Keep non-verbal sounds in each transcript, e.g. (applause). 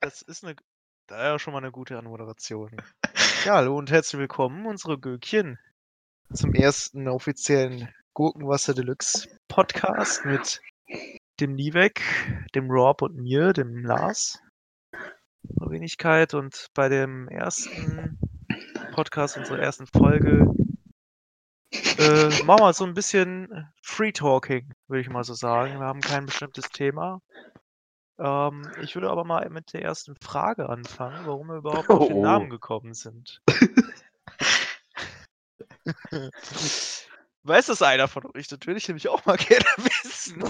Das ist eine, da ja schon mal eine gute Anmoderation. Ja, hallo und herzlich willkommen, unsere Gökchen, zum ersten offiziellen Gurkenwasser Deluxe Podcast mit dem Nivek, dem Rob und mir, dem Lars. Wenigkeit und bei dem ersten Podcast, unserer ersten Folge, äh, machen wir so ein bisschen Free Talking, würde ich mal so sagen. Wir haben kein bestimmtes Thema. Ähm, ich würde aber mal mit der ersten Frage anfangen, warum wir überhaupt auf den Oh. Namen gekommen sind. (laughs) Weiß das einer von euch? Das würde ich nämlich auch mal (laughs) gerne wissen.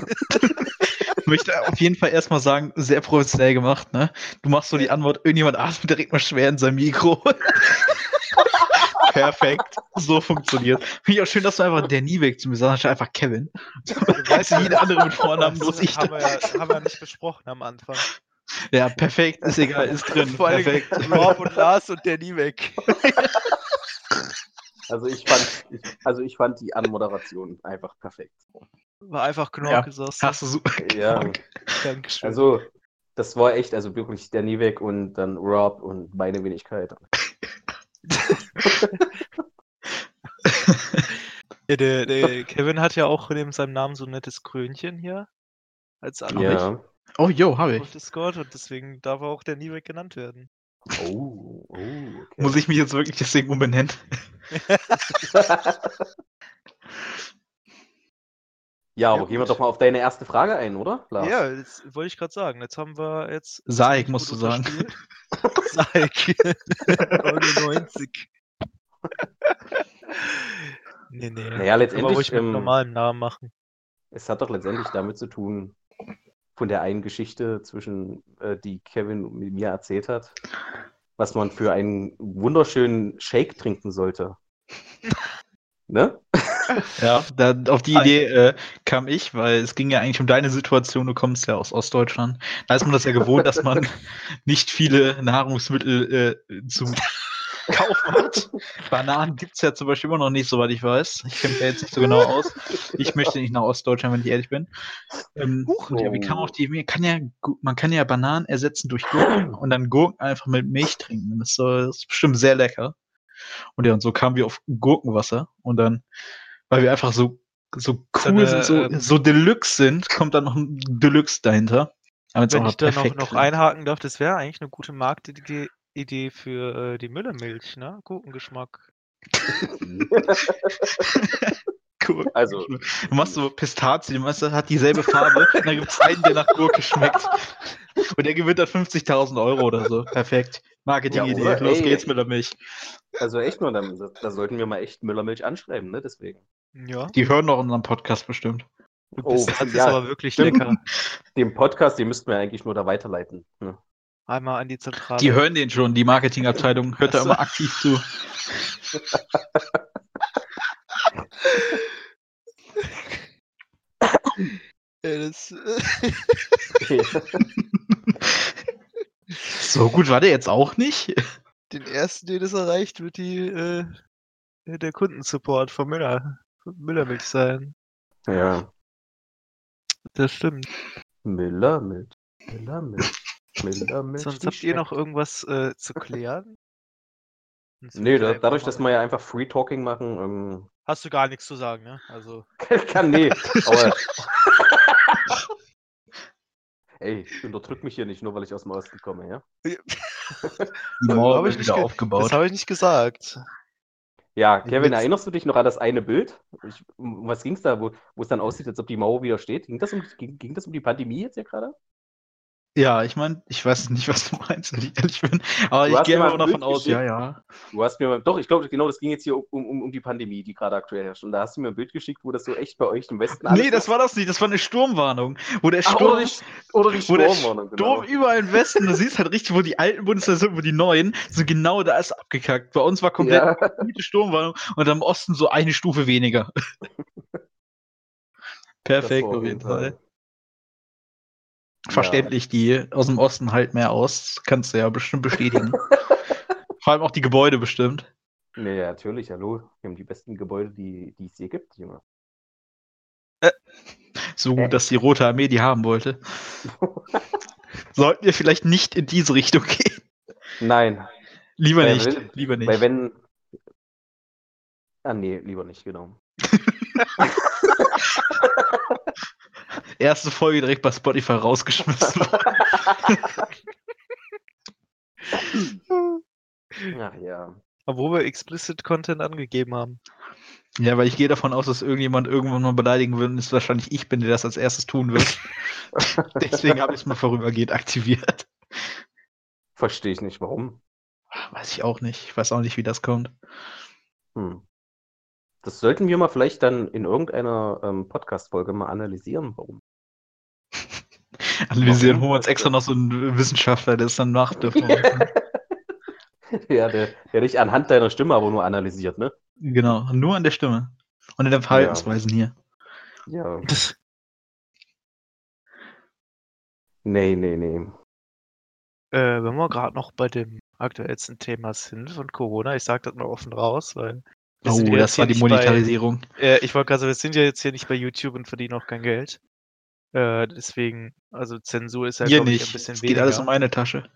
Ich möchte auf jeden Fall erstmal sagen, sehr professionell gemacht, ne? Du machst so die Antwort, irgendjemand atmet direkt mal schwer in sein Mikro. (laughs) Perfekt. So funktioniert. Finde ich auch schön, dass du einfach der nie weg zu mir sagst, einfach Kevin. Weißt du, jeder andere mit Vornamen, (laughs) bloß ich. haben wir, ja, haben wir ja nicht besprochen am Anfang. Ja, perfekt, ist egal, ist drin. Vor allem Perfekt. Rob und Lars und der nie weg. (laughs) Also ich fand, ich, also ich fand die Anmoderation einfach perfekt. War einfach Knorke, Ja, du. Hast du super. Ja, Dankeschön. also das war echt, also wirklich der Nivek und dann Rob und meine Wenigkeit. (laughs) Ja, der, der Kevin hat ja auch neben seinem Namen so ein nettes Krönchen hier. Als Anricht Ja. Oh, jo, habe auf ich. Discord und deswegen darf er auch der Nivek genannt werden. Oh, oh, okay. Muss ich mich jetzt wirklich deswegen umbenennen? (laughs) (laughs) ja, aber Ja, gehen wir doch mal auf deine erste Frage ein, oder? Lars? Ja, das wollte ich gerade sagen. Jetzt haben wir jetzt. Saik, musst du sagen. (laughs) Saik. 99. (laughs) nee, nee. Naja, letztendlich, ruhig mit ähm, normalem Namen machen. es hat doch letztendlich damit zu tun, von der einen Geschichte zwischen, äh, die Kevin mit mir erzählt hat, was man für einen wunderschönen Shake trinken sollte. (laughs) ne? (laughs) Ja, da, auf die. Idee äh, kam ich, weil es ging ja eigentlich um deine Situation. Du kommst ja aus Ostdeutschland. Da ist man das ja gewohnt, dass man (laughs) nicht viele Nahrungsmittel äh, zum Kaufen hat. Bananen gibt's ja zum Beispiel immer noch nicht, soweit ich weiß. Ich kenne mich da jetzt nicht so genau aus. Ich möchte nicht nach Ostdeutschland, wenn ich ehrlich bin. Ähm, und ja, wie kam auch die Idee? Kann ja, man kann ja Bananen ersetzen durch Gurken und dann Gurken einfach mit Milch trinken. Das ist bestimmt sehr lecker. Und ja, und so kamen wir auf Gurkenwasser. Und dann, weil wir einfach so, so cool eine, sind, so, ähm, so Deluxe sind, kommt dann noch ein Deluxe dahinter. Wenn ich da noch, noch einhaken darf, das wäre eigentlich eine gute Marktidee Idee für äh, die Müllermilch, ne? Gurkengeschmack. (laughs) (laughs) Cool. Also, Du machst so Pistazien, weißt du, hat dieselbe Farbe. und dann gibt es einen, der nach Gurke schmeckt. Und der gewinnt dann 50.000 Euro oder so. Perfekt. Marketing-Idee. Ja? Los Ey. geht's mit der Milch. also echt nur, da, sollten wir mal echt Müllermilch anschreiben, ne? Deswegen. Ja. Die hören doch unseren Podcast bestimmt. Du Oh, bist, das ist ja, aber wirklich stimmt. lecker. (laughs) Den Podcast, den müssten wir eigentlich nur da weiterleiten. Ne? Einmal an die Zentrale. Die hören den schon, die Marketingabteilung hört da immer aktiv zu. (laughs) Äh, das, Okay. (laughs) So gut war der jetzt auch nicht. den ersten, den es erreicht, wird die, äh, der Kundensupport von Müller, von Müllermilch sein. ja. Das stimmt. Müllermilch. Müllermilch. Müllermilch. Sonst habt ihr noch irgendwas äh, zu klären? Nee, da, dadurch, mal- dass wir ja einfach Free Talking machen, ähm, Hast du gar nichts zu sagen, ne? Also. (laughs) kann nee. Aber. (laughs) Ey, unterdrück mich hier nicht, nur weil ich aus dem Osten komme, ja? (laughs) Die hab Mauer ich wird wieder ge- aufgebaut. Das habe ich nicht gesagt. Ja, Kevin, erinnerst du dich noch an das eine Bild? Ich, um was ging es da, wo, wo es dann aussieht, als ob die Mauer wieder steht? Ging das um, ging, ging das um die Pandemie jetzt hier gerade? Ja, ich meine, ich weiß nicht, was du meinst, wenn ich ehrlich bin. Aber Du ich gehe mal davon aus, ja, ja. Du hast mir mal, doch, ich glaube, genau, das ging jetzt hier um, um, um die Pandemie, die gerade aktuell herrscht. Und da hast du mir ein Bild geschickt, wo das so echt bei euch im Westen Nee, das war das nicht, das war eine Sturmwarnung. Wo der Ach, Sturm, oder die, oder die wo der Sturmwarnung, Sturm genau. überall im Westen, du siehst halt richtig, wo die alten Bundesländer sind, wo die neuen, so genau da ist abgekackt. Bei uns war komplett Ja, gute Sturmwarnung und am Osten so eine Stufe weniger. (laughs) Perfekt, auf jeden Fall. Verständlich, die aus dem Osten halt mehr aus. Kannst du ja bestimmt bestätigen. (laughs) Vor allem auch die Gebäude bestimmt. Nee, ja, natürlich, hallo. Wir haben die besten Gebäude, die, die es hier gibt, Junge. So gut, Äh. dass die Rote Armee die haben wollte. (laughs) Sollten wir vielleicht nicht in diese Richtung gehen? Nein, Lieber Weil nicht. wenn- lieber nicht. weil wenn. Ah, nee, lieber nicht, genau. (laughs) (laughs) Erste Folge direkt bei Spotify rausgeschmissen. (laughs) Ach ja. Obwohl wir explicit Content angegeben haben. ja, weil ich gehe davon aus, dass irgendjemand irgendwann mal beleidigen will und es wahrscheinlich ich bin, der das als erstes tun wird. (laughs) Deswegen habe ich es mal vorübergehend aktiviert. Verstehe ich nicht, warum. Weiß ich auch nicht. Ich weiß auch nicht, wie das kommt. Hm. Das sollten wir mal vielleicht dann in irgendeiner ähm, Podcast-Folge mal analysieren, warum. (laughs) Analysieren, Warum? holen wir uns extra noch so einen Wissenschaftler, der es dann macht. machen. (laughs) ja, der, der dich anhand deiner Stimme aber nur analysiert, ne? genau, nur an der Stimme. Und in den Verhaltensweisen hier. Ja. Nee, nee, nee. Äh, wenn wir gerade noch bei dem aktuellsten Thema sind von Corona, ich sage das mal offen raus, weil Oh, das war die nicht bei- Monetarisierung. Äh, ich wollte gerade sagen, wir sind ja jetzt hier nicht bei YouTube und verdienen auch kein Geld. Äh, deswegen, also Zensur ist ja, Hier glaube ich, nicht. ein bisschen Es weniger. geht alles um meine Tasche.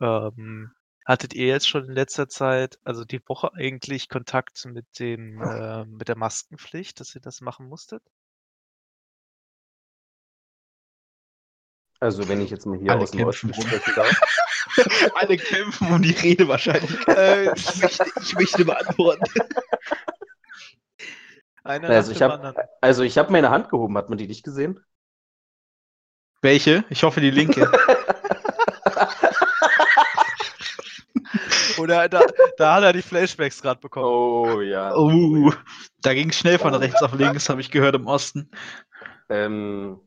Ähm, hattet ihr jetzt schon in letzter Zeit, also die Woche eigentlich Kontakt mit dem, äh, mit der Maskenpflicht, dass ihr das machen musstet? Also, wenn ich jetzt mal hier Alle aus dem Osten sprechen darf. (laughs) (laughs) Alle kämpfen um die Rede wahrscheinlich. Äh, ich, möchte, ich möchte beantworten. (laughs) Einer Also, nach ich habe anderen. also ich hab meine Hand gehoben, hat man die nicht gesehen? Welche? Ich hoffe die linke. (laughs) Oder da, da hat er die Flashbacks gerade bekommen. Oh, ja. Oh, da ging es schnell von rechts auf links, habe ich gehört im Osten. Ähm,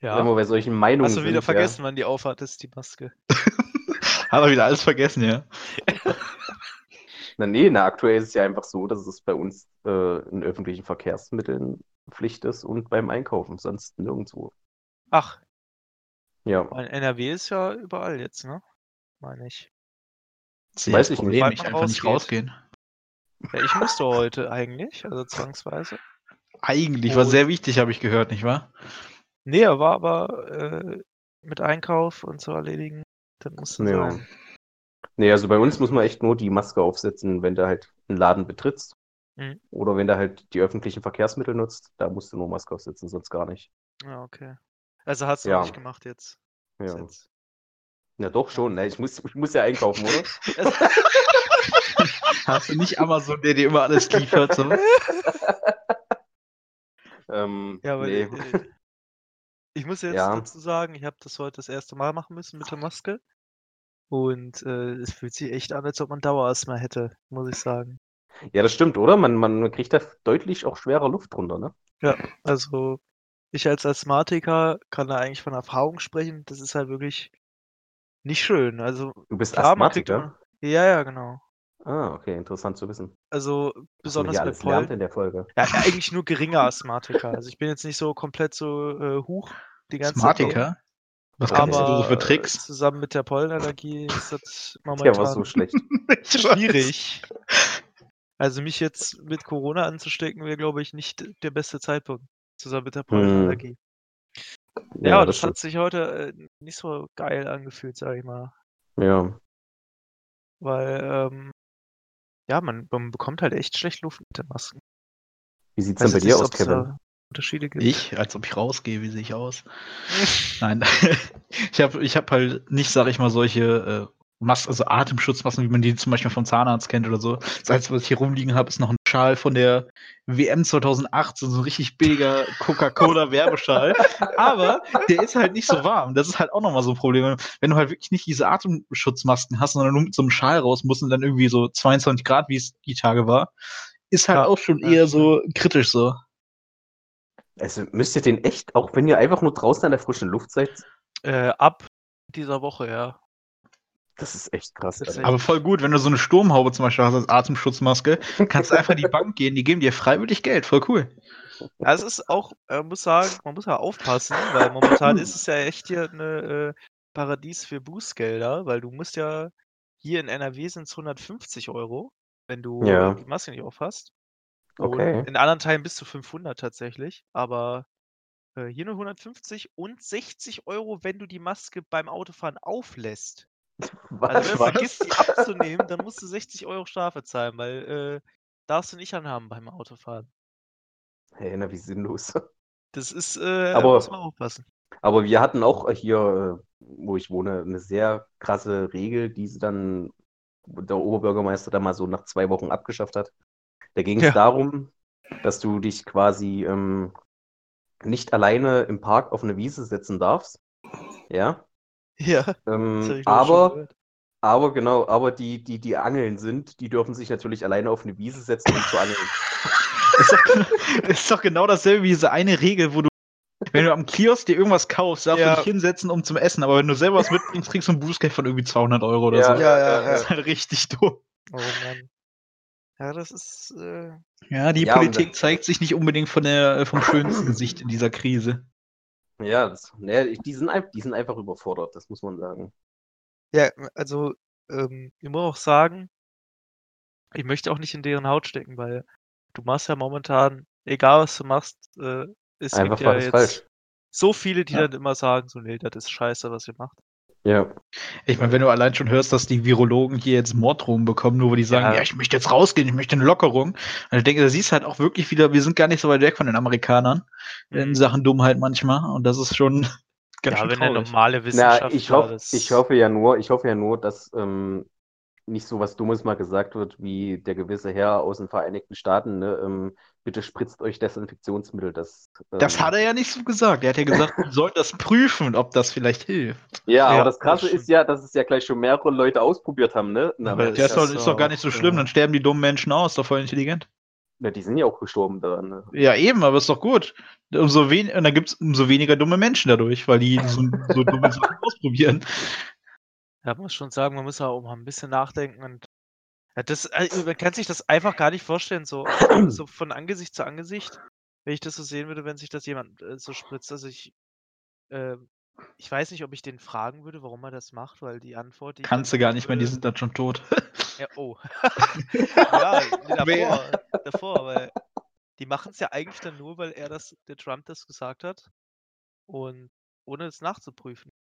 Ja. Wenn wir bei solchen Meinungen Hast du wieder sind, vergessen, wann die aufhattest, die Maske? (laughs) Hat er wieder alles vergessen, ja. Ja. Na, nee, na, aktuell ist es ja einfach so, dass es bei uns äh, in öffentlichen Verkehrsmitteln Pflicht ist und beim Einkaufen, sonst nirgendwo. Ach, Ja, NRW ist ja überall jetzt, ne? Meine ich. Sehe Weiß das ich nicht. Problem, Sobald ich einfach nicht rausgehen. Ja, ich musste heute eigentlich, also zwangsweise. Eigentlich, war Und- sehr wichtig, habe ich gehört, nicht wahr? Nee, er war aber äh, mit Einkauf und zu erledigen. Das musste Ja. sein. nee, also bei uns muss man echt nur die Maske aufsetzen, wenn du halt einen Laden betrittst. Mhm. Oder wenn du halt die öffentlichen Verkehrsmittel nutzt, da musst du nur Maske aufsetzen, sonst gar nicht. Ja, okay. Also hast du Ja. noch nicht gemacht jetzt. Ja, jetzt. ja doch schon. Ne? Ich, muss, ich muss ja einkaufen, oder? (laughs) Hast du nicht Amazon, der dir immer alles liefert? So? (laughs) ähm, Ja, aber nee. äh, ich muss jetzt Ja. dazu sagen, ich habe das heute das erste Mal machen müssen mit der Maske. Und äh, es fühlt sich echt an, als ob man Dauerasthma hätte, muss ich sagen. Ja, das stimmt, oder? Man, man kriegt da deutlich auch schwerer Luft drunter, ne? Also ich als Asthmatiker kann da eigentlich von Erfahrung sprechen. Das ist halt wirklich nicht schön. Also Du bist klar, man Asthmatiker? immer, ja, ja, genau. Ah, okay, interessant zu wissen. Also man besonders bei Pollen. in der Folge. Ja, eigentlich nur geringer Asthmatiker. Also ich bin jetzt nicht so komplett so äh, hoch die ganze Zeit. Smartiker? Was Okay. kannst du so Aber für Tricks? zusammen mit der Pollenallergie ist das Der momentan war so schlecht. (laughs) schwierig. Also mich jetzt mit Corona anzustecken, wäre, glaube ich, nicht der beste Zeitpunkt. Zusammen mit der Pollenallergie. Ja, aber das, hat sich heute äh, nicht so geil angefühlt, sage ich mal. Ja, Weil, ähm, ja, man, man bekommt halt echt schlecht Luft mit den Masken. wie sieht's denn bei dir aus, Kevin? Unterschiede gibt. Ich, als ob ich rausgehe, wie sehe ich aus? (laughs) Nein, (laughs) ich habe ich hab halt nicht, sag ich mal, solche äh, Masken, also Atemschutzmasken, wie man die zum Beispiel vom Zahnarzt kennt oder so. Das Einzige, was ich hier rumliegen habe, ist noch ein Schal von der WM 2008, so ein richtig billiger Coca-Cola-Werbeschal. (laughs) Aber der ist halt nicht so warm. Das ist halt auch nochmal so ein Problem. Wenn du halt wirklich nicht diese Atemschutzmasken hast, sondern nur mit so einem Schal raus musst und dann irgendwie so 22 Grad, wie es die Tage war, ist halt Ja, auch schon eher so kritisch so. Also müsst ihr den echt, auch wenn ihr einfach nur draußen an der frischen Luft seid, Äh, ab dieser Woche, ja. das ist echt krass. Ist echt- Aber voll gut, wenn du so eine Sturmhaube zum Beispiel hast als Atemschutzmaske, kannst du einfach in die Bank gehen, die geben dir freiwillig Geld, voll cool. Ja, es ist auch, äh, muss sagen, man muss ja aufpassen, weil momentan ist es ja echt hier eine äh, Paradies für Bußgelder, weil du musst ja hier in NRW sind es 150 Euro, wenn du Ja. die Maske nicht aufhast. Okay. Und in anderen Teilen bis zu 500 tatsächlich, aber äh, hier nur 150 und 60 Euro, wenn du die Maske beim Autofahren auflässt. Also wenn du Was? vergisst, die abzunehmen, dann musst du 60 Euro Strafe zahlen, weil äh, darfst du nicht anhaben beim Autofahren. Hey, na, wie sinnlos. Das ist, äh, Aber- muss man aufpassen. Aber wir hatten auch hier, äh, wo ich wohne, eine sehr krasse Regel, die sie dann der Oberbürgermeister dann mal so nach zwei Wochen abgeschafft hat. Da ging es Ja. darum, dass du dich quasi ähm, nicht alleine im Park auf eine Wiese setzen darfst. Ja. Ja, das Ähm, aber, aber genau, aber die, die, die Angeln sind, die dürfen sich natürlich alleine auf eine Wiese setzen, um zu angeln. ist, doch, ist doch genau dasselbe wie diese eine Regel, wo du, wenn du am Kiosk dir irgendwas kaufst, darfst Ja. du dich hinsetzen, um zum Essen. Aber wenn du selber was mitbringst, kriegst du ein Bußgeld von irgendwie 200 Euro oder Ja, so. Ja, ja, Das ja. ist halt richtig dumm. Oh Mann. Ja, das ist, äh, Ja, die Ja, Politik dann- zeigt sich nicht unbedingt von der, vom schönsten Gesicht in dieser Krise. Ja, das, ne, die, sind, die sind einfach überfordert, das muss man sagen. ja, also, ähm, ich muss auch sagen, ich möchte auch nicht in deren Haut stecken, weil du machst ja momentan, egal was du machst, äh, es Einfach gibt ja jetzt falsch. so viele, die Ja. dann immer sagen, so, nee, das ist scheiße, was ihr macht. Ja. Ich meine, wenn du allein schon hörst, dass die Virologen hier jetzt Morddrohungen bekommen, nur weil die sagen, Ja. ja, ich möchte jetzt rausgehen, ich möchte eine Lockerung. Und ich denke, da siehst du halt auch wirklich wieder, wir sind gar nicht so weit weg von den Amerikanern in Mhm. Sachen Dummheit manchmal. Und das ist schon (laughs) ganz Ja, schön wenn der traurig. normale Na, Wissenschaftler ich, hoff, das. ich hoffe ja nur, ich hoffe ja nur, dass ähm, nicht so was Dummes mal gesagt wird, wie der gewisse Herr aus den Vereinigten Staaten, ne, ähm, bitte spritzt euch Desinfektionsmittel. Das, ähm, Das hat er ja nicht so gesagt. Er hat ja gesagt, (laughs) wir sollten das prüfen, ob das vielleicht hilft. Ja, Ja, aber das Krasse das ist ja, dass es ja gleich schon mehrere Leute ausprobiert haben, ne? Na, Aber aber Der ist, doch, ist doch gar nicht so schlimm, dann sterben die dummen Menschen aus, doch voll intelligent. na, die sind ja auch gestorben daran, ne? Ja, eben, aber ist doch gut. Umso wen und dann gibt es umso weniger dumme Menschen dadurch, weil die so, so dumme Sachen (laughs) ausprobieren. Ja, man muss schon sagen, man muss auch mal ein bisschen nachdenken und ja, das, also man kann sich das einfach gar nicht vorstellen, so, so (clears throat) von Angesicht zu Angesicht, wenn ich das so sehen würde, wenn sich das jemand äh, so spritzt. Also ich, ähm, ich weiß nicht, ob ich den fragen würde, warum er das macht, weil die Antwort, die Kannst du gar nicht mehr, die würde- sind dann schon tot. Ja, (laughs) oh. (laughs) ja, (laughs) davor, davor, weil die machen es ja eigentlich dann nur, weil er das, der Trump das gesagt hat und ohne es nachzuprüfen.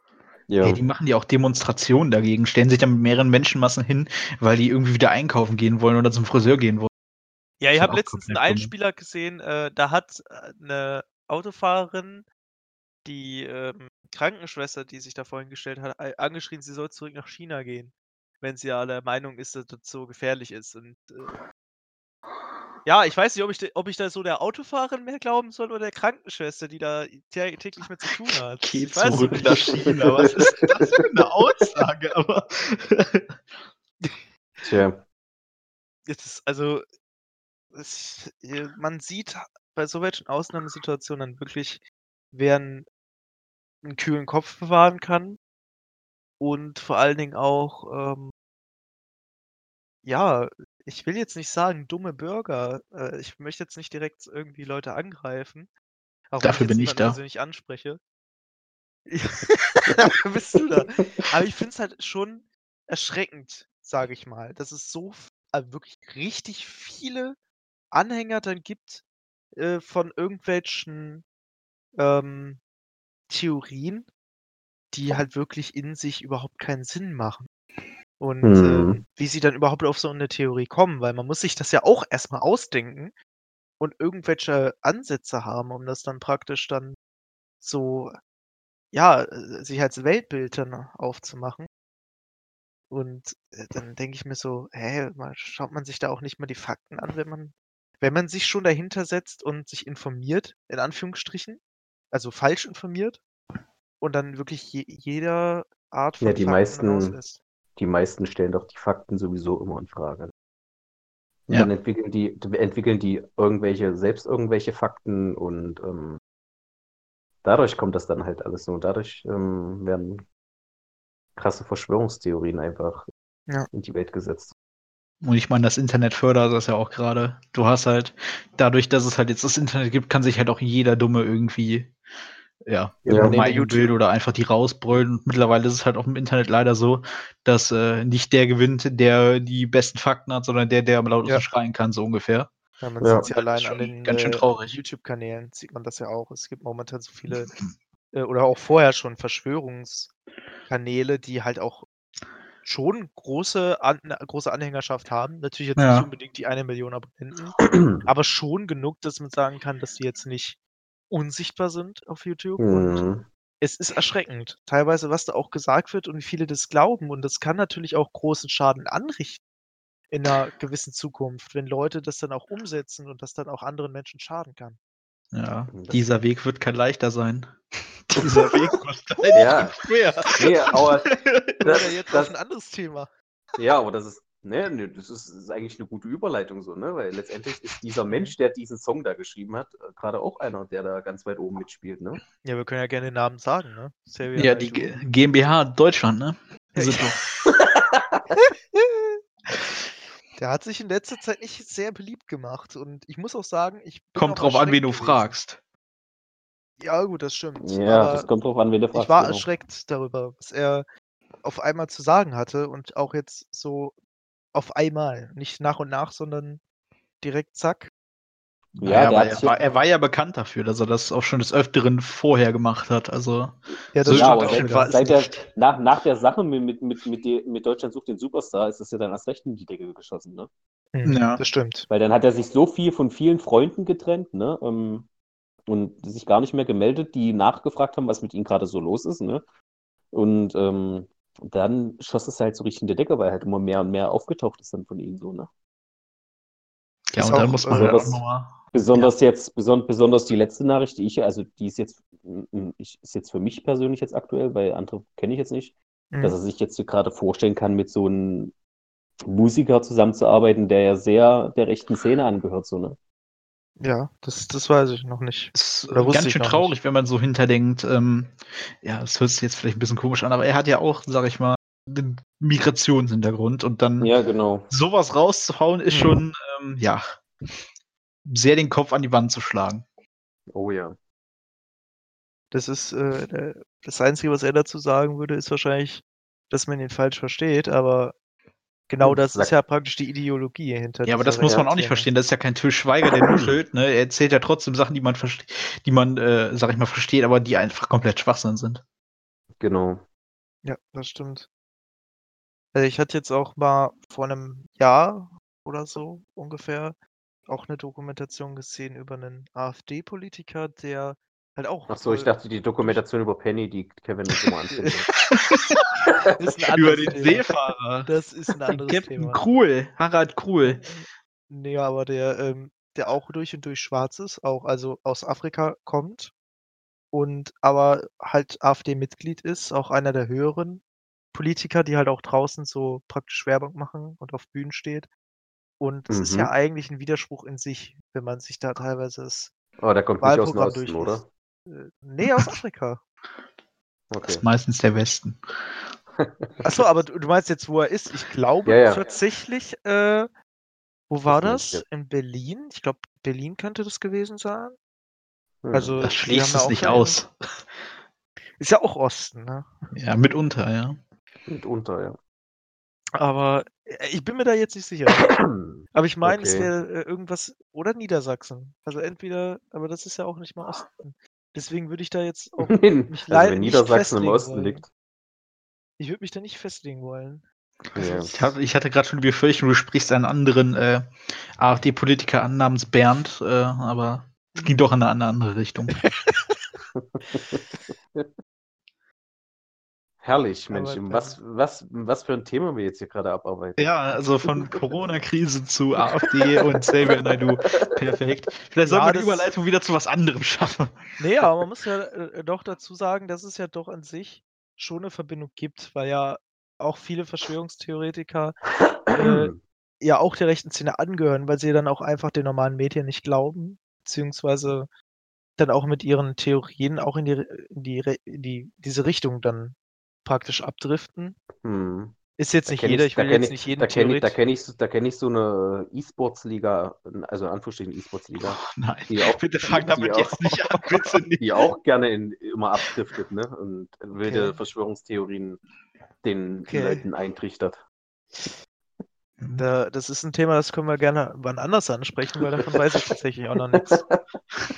Ja. Ey, die machen ja auch Demonstrationen dagegen, stellen sich dann mit mehreren Menschenmassen hin, weil die irgendwie wieder einkaufen gehen wollen oder zum Friseur gehen wollen. Ja, ich habe letztens einen. Einspieler gesehen, äh, da hat äh, eine Autofahrerin die ähm, Krankenschwester, die sich da vorhin gestellt hat, angeschrien, sie soll zurück nach China gehen, wenn sie ja der Meinung ist, dass das so gefährlich ist. Und äh, ja, ich weiß nicht, ob ich, ob ich da so der Autofahrerin mehr glauben soll oder der Krankenschwester, die da tä- täglich mit zu tun hat. Geh ich weiß zurück nicht. nach China. Was ist das für eine Aussage? Aber (laughs) Tja. Es ist, also, es, äh, man sieht bei so welchen Ausnahmesituationen dann wirklich, wer einen, einen kühlen Kopf bewahren kann und vor allen Dingen auch, ähm, ja, ich will jetzt nicht sagen dumme Bürger. Äh, ich möchte jetzt nicht direkt irgendwie Leute angreifen. Auch Dafür ich bin ich da. persönlich anspreche. (laughs) Dafür bist du da. Aber ich finde es halt schon erschreckend, sage ich mal, dass es so also wirklich richtig viele Anhänger dann gibt äh, von irgendwelchen ähm, Theorien, die halt wirklich in sich überhaupt keinen Sinn machen. Und Mhm. ähm, wie sie dann überhaupt auf so eine Theorie kommen, weil man muss sich das ja auch erstmal ausdenken und irgendwelche Ansätze haben, um das dann praktisch dann so, ja, äh, sich als Weltbild dann aufzumachen. Und äh, dann denke ich mir so, hä, mal schaut man sich da auch nicht mal die Fakten an, wenn man, wenn man sich schon dahinter setzt und sich informiert, in Anführungsstrichen, also falsch informiert und dann wirklich je, jeder Art von Ja, die Fakten meisten-. Die meisten stellen doch die Fakten sowieso immer in Frage. Und Ja. dann entwickeln die, entwickeln die irgendwelche, selbst irgendwelche Fakten und ähm, dadurch kommt das dann halt alles so. Dadurch ähm, werden krasse Verschwörungstheorien einfach Ja. in die Welt gesetzt. Und ich meine, das Internet fördert das ja auch gerade. Du hast halt, dadurch, dass es halt jetzt das Internet gibt, kann sich halt auch jeder Dumme irgendwie, ja, Ja. YouTube- Bild oder einfach die rausbrüllen. Und mittlerweile ist es halt auch im Internet leider so, dass äh, nicht der gewinnt, der die besten Fakten hat, sondern der, der am lautesten Ja. schreien kann, so ungefähr. Ja, man Ja. sieht ja allein Schon an den ganz schön äh, traurig. YouTube-Kanälen, sieht man das ja auch. Es gibt momentan so viele, (clears throat) äh, oder auch vorher schon Verschwörungskanäle, die halt auch schon große, an, große Anhängerschaft haben. Natürlich jetzt Ja. nicht unbedingt die eine Million Abonnenten, aber schon genug, dass man sagen kann, dass die jetzt nicht unsichtbar sind auf YouTube. Und Mhm. es ist erschreckend, teilweise, was da auch gesagt wird und wie viele das glauben. Und das kann natürlich auch großen Schaden anrichten in einer gewissen Zukunft, wenn Leute das dann auch umsetzen und das dann auch anderen Menschen schaden kann. Ja, Das- dieser Weg wird kein leichter sein. (laughs) dieser Weg wird (laughs) Ja, Schwer. nee, aber (laughs) das, Oder jetzt das, auf ein anderes Thema. ja, aber das ist, ne, ne, das ist, das ist eigentlich eine gute Überleitung so, ne, weil letztendlich ist dieser Mensch, der diesen Song da geschrieben hat, äh, gerade auch einer, der da ganz weit oben mitspielt, ne? Ja, wir können ja gerne den Namen sagen, ne? Xavier Ja, die. G- GmbH Deutschland, ne? Doch- (laughs) Der hat sich in letzter Zeit nicht sehr beliebt gemacht und ich muss auch sagen, ich bin Kommt drauf an, wen du gewesen. fragst. Ja, gut, das stimmt. Ja, aber das kommt drauf an, wen du fragst. ich war genau. erschreckt darüber, was er auf einmal zu sagen hatte und auch jetzt so auf einmal, nicht nach und nach, sondern direkt zack. Ja, hat er, war, er war ja bekannt dafür, dass er das auch schon des Öfteren vorher gemacht hat. Also, Ja, So das Ja, stimmt aber auch seit- Seit der, nach, nach der Sache mit, mit, mit, mit, die- mit Deutschland sucht den Superstar ist das ja dann erst recht in die Decke geschossen, ne? Hm, Ja. Das stimmt. Weil dann hat er sich so viel von vielen Freunden getrennt, ne? Ähm, und sich gar nicht mehr gemeldet, die nachgefragt haben, was mit ihm gerade so los ist, ne? Und ähm, dann schoss es halt so richtig in die Decke, weil halt immer mehr und mehr aufgetaucht ist dann von ihm so, ne? ja, Ist und dann muss man äh, halt auch was- nochmal. Besonders jetzt, beson besonders die letzte Nachricht, die ich, also die ist jetzt, mm, ich, ist jetzt für mich persönlich jetzt aktuell, weil andere kenne ich jetzt nicht, dass er Mhm. sich jetzt hier gerade vorstellen kann, mit so einem Musiker zusammenzuarbeiten, der ja sehr der rechten Szene angehört, so, ne? Ja, das, das weiß ich noch nicht. Ist äh, ganz schön traurig, nicht. wenn man so hinterdenkt. Ähm, ja, das hört sich jetzt vielleicht ein bisschen komisch an, aber er hat ja auch, sag ich mal, einen Migrationshintergrund und dann Ja, genau. sowas rauszuhauen, ist Mhm. schon, ähm, ja, sehr den Kopf an die Wand zu schlagen. Oh ja. Das ist äh, das Einzige, was er dazu sagen würde, ist wahrscheinlich, dass man ihn falsch versteht, aber genau das ist ja praktisch die Ideologie hinter Ja, aber das muss man auch nicht verstehen. Das ist ja kein Till Schweiger, der nuschelt. Ne? Er erzählt ja trotzdem Sachen, die man versteht, die man, äh, sag ich mal, versteht, aber die einfach komplett Schwachsinn sind. Genau. Ja, das stimmt. Also ich hatte jetzt auch mal vor einem Jahr oder so ungefähr auch eine Dokumentation gesehen über einen AfD-Politiker, der halt auch Ach so, ich dachte, die Dokumentation über Penny, die Kevin uns (laughs) immer anfindet. Das ist ein Über den Thema. Seefahrer. Das ist ein anderes Captain Thema. Krul, Harald Krul. Nee, aber der, ähm, der auch durch und durch schwarz ist, auch also aus Afrika kommt und aber halt AfD-Mitglied ist, auch einer der höheren Politiker, die halt auch draußen so praktisch Werbung machen und auf Bühnen steht. Und es ist Mhm. ja eigentlich ein Widerspruch in sich, wenn man sich da teilweise das Aber der kommt nicht aus dem Wahlprogramm Osten, oder? Äh, nee, aus Afrika. Das Okay. ist meistens der Westen. Achso, aber du, du meinst jetzt, wo er ist? Ich glaube Ja, ja. tatsächlich, äh, wo war das? nicht, In Berlin? Ich glaube, Berlin könnte das gewesen sein. Hm. Also, Das schließt es nicht einen- aus. Ist ja auch Osten, ne? Ja, mitunter, ja. Mitunter, ja. Aber äh, ich bin mir da jetzt nicht sicher. (coughs) Aber ich meine, es Okay. wäre äh, irgendwas oder Niedersachsen. Also entweder, aber das ist ja auch nicht mal Osten. Deswegen würde ich da jetzt auch (laughs) also mich leider wenn nicht Niedersachsen im Osten wollen. liegt. Ich würde mich da nicht festlegen wollen. Ja. Ich, hab, ich hatte gerade schon die Befürchtung, du sprichst einen anderen äh, AfD-Politiker an namens Bernd, äh, aber es ging doch in eine andere Richtung. (laughs) (laughs) Herrlich, Mensch. Aber, Was, was, was für ein Thema wir jetzt hier gerade abarbeiten. Ja, also von Corona-Krise zu AfD und Xavier Naidoo. Perfekt. Vielleicht sollen Ja, wir die Überleitung wieder zu was anderem schaffen. Nee, aber man muss ja äh, doch dazu sagen, dass es ja doch an sich schon eine Verbindung gibt, weil ja auch viele Verschwörungstheoretiker äh, ja auch der rechten Szene angehören, weil sie dann auch einfach den normalen Medien nicht glauben, beziehungsweise dann auch mit ihren Theorien auch in die, in die, in die diese Richtung dann praktisch abdriften. Hm. Ist jetzt Da nicht jeder, ich- ich will jetzt ich- nicht jeden Da kenne ich, da kenn ich, da kenn ich so eine E-Sports-Liga, also in Anführungsstrichen E-Sports-Liga, Nein, die auch, bitte fang damit auch- jetzt nicht an, bitte (laughs) nicht. die auch gerne in, immer abdriftet, ne? Und wilde Okay. Verschwörungstheorien den Okay. Leuten eintrichtert. Da, das ist ein Thema, das können wir gerne wann anders ansprechen, weil davon weiß ich (laughs) tatsächlich auch noch nichts,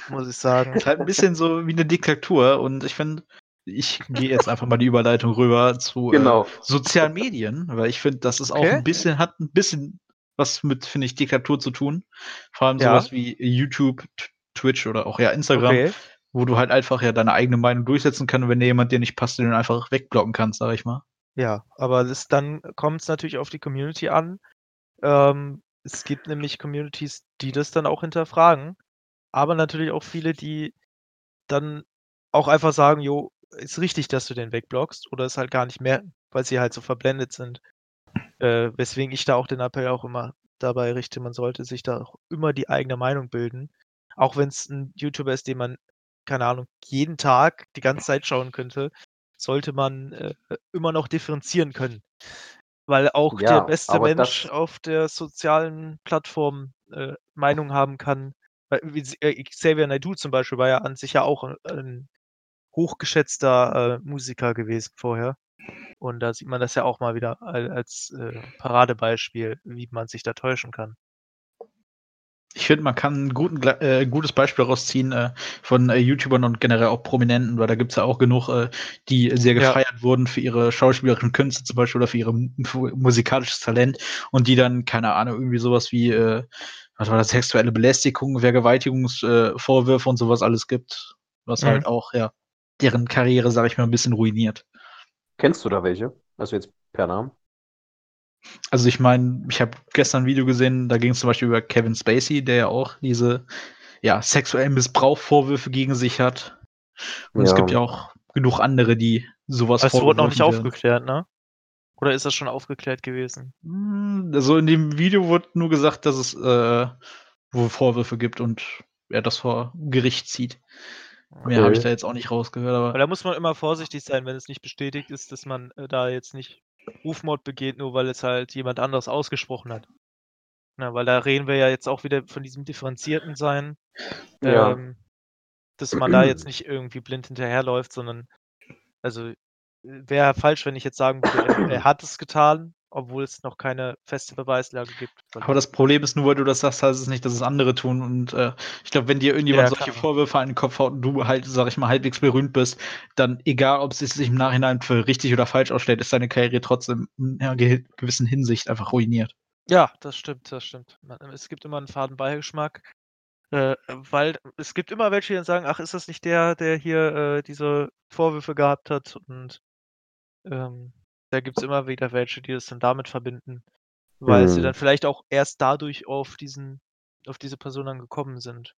muss ich sagen. ist halt ein bisschen so wie eine Diktatur und ich finde, ich gehe jetzt einfach mal die Überleitung rüber zu Genau. äh, sozialen Medien, weil ich finde, das ist auch Okay. ein bisschen, hat ein bisschen was mit, finde ich, Diktatur zu tun. Vor allem Ja. sowas wie YouTube, Twitch oder auch ja Instagram, Okay. wo du halt einfach ja deine eigene Meinung durchsetzen kannst und wenn dir jemand dir nicht passt, den einfach wegblocken kannst, sag ich mal. Ja, aber das, dann kommt es natürlich auf die Community an. Ähm, es gibt nämlich Communities, die das dann auch hinterfragen, aber natürlich auch viele, die dann auch einfach sagen, jo, ist richtig, dass du den wegblockst oder es halt gar nicht merken, weil sie halt so verblendet sind. Äh, weswegen ich da auch den Appell auch immer dabei richte, man sollte sich da auch immer die eigene Meinung bilden. Auch wenn es ein YouTuber ist, den man, keine Ahnung, jeden Tag die ganze Zeit schauen könnte, sollte man äh, immer noch differenzieren können. Weil auch Ja, der beste Mensch auf der sozialen Plattform äh, Meinung haben kann. Weil, wie, Sie- äh, Xavier Naidoo zum Beispiel war ja an sich ja auch ein, ein hochgeschätzter äh, Musiker gewesen vorher. Und da sieht man das ja auch mal wieder al- als äh, Paradebeispiel, wie man sich da täuschen kann. Ich finde, man kann ein guten, äh, gutes Beispiel daraus ziehen äh, von äh, YouTubern und generell auch Prominenten, weil da gibt's ja auch genug, äh, die sehr Ja. gefeiert wurden für ihre schauspielerischen Künste zum Beispiel oder für ihr mu musikalisches Talent und die dann, keine Ahnung, irgendwie sowas wie, äh, was war das, sexuelle Belästigung, Vergewaltigungsvorwürfe äh, und sowas alles gibt, was Mhm. halt auch, ja, deren Karriere, sag ich mal, ein bisschen ruiniert. Kennst du da welche? Also jetzt per Namen? Also ich meine, ich habe gestern ein Video gesehen, da ging es zum Beispiel über Kevin Spacey, der ja auch diese ja, sexuellen Missbrauchvorwürfe gegen sich hat. Und es Ja. gibt ja auch genug andere, die sowas Das wurde noch nicht werden. aufgeklärt, ne? Oder ist das schon aufgeklärt gewesen? Hm, Also in dem Video wurde nur gesagt, dass es äh, wohl Vorwürfe gibt und er das vor Gericht zieht. Mehr habe ich Okay. da jetzt auch nicht rausgehört, aber Aber da muss man immer vorsichtig sein, wenn es nicht bestätigt ist, dass man äh, da jetzt nicht Rufmord begeht, nur weil es halt jemand anderes ausgesprochen hat. Na, weil da reden wir ja jetzt auch wieder von diesem differenzierten Sein, Ja. ähm, dass man da jetzt (clears throat) nicht irgendwie blind hinterherläuft, sondern also wäre falsch, wenn ich jetzt sagen würde, er, er hat es getan, obwohl es noch keine feste Beweislage gibt. Aber das Problem ist nur, weil du das sagst, heißt es nicht, dass es andere tun. Und äh, ich glaube, wenn dir irgendjemand Ja, solche. Vorwürfe an den Kopf haut und du halt, sag ich mal, halbwegs berühmt bist, dann egal, ob es sich im Nachhinein für richtig oder falsch ausstellt, ist deine Karriere trotzdem in einer ge gewissen Hinsicht einfach ruiniert. Ja, das stimmt, das stimmt. Es gibt immer einen faden Beigeschmack, äh, weil es gibt immer welche, die dann sagen, ach, ist das nicht der, der hier äh, diese Vorwürfe gehabt hat? Und ähm, da gibt es immer wieder welche, die das dann damit verbinden, weil sie Hm. dann vielleicht auch erst dadurch auf diesen, auf diese Person dann gekommen sind.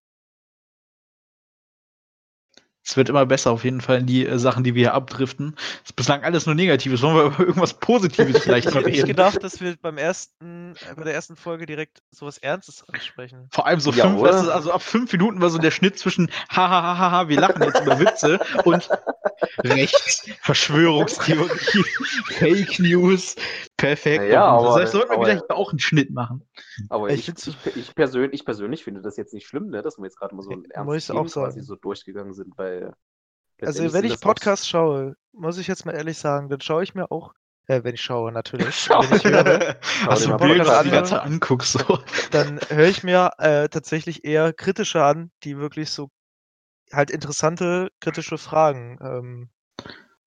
Es wird immer besser, auf jeden Fall, in die äh, Sachen, die wir hier abdriften. Das ist bislang alles nur Negatives. Wollen wir (laughs) über irgendwas Positives (laughs) vielleicht Ich mal hätte nicht reden? gedacht, dass wir beim ersten, äh, bei der ersten Folge direkt sowas Ernstes ansprechen. Vor allem so Ja, fünf, also ab fünf Minuten war so der Schnitt zwischen hahaha, wir lachen jetzt über Witze und rechts, Verschwörungstheorie, (laughs) Fake News, perfekt. Ja, das aber- heißt, sollten wir aber- wieder hier auch einen Schnitt machen. Aber Ich ich, ich, ich, persönlich, ich persönlich finde das jetzt nicht schlimm, ne, dass wir jetzt gerade mal so ein ernstes Thema quasi so durchgegangen sind, weil Also wenn ich das Podcast schaue, muss ich jetzt mal ehrlich sagen, dann schaue ich mir auch, äh, wenn ich schaue natürlich, (laughs) Schau. wenn ich höre, Hast du Bilder, Podcast die ganze anguckst, so. dann höre ich mir äh, tatsächlich eher kritische an, die wirklich so halt interessante kritische Fragen ähm,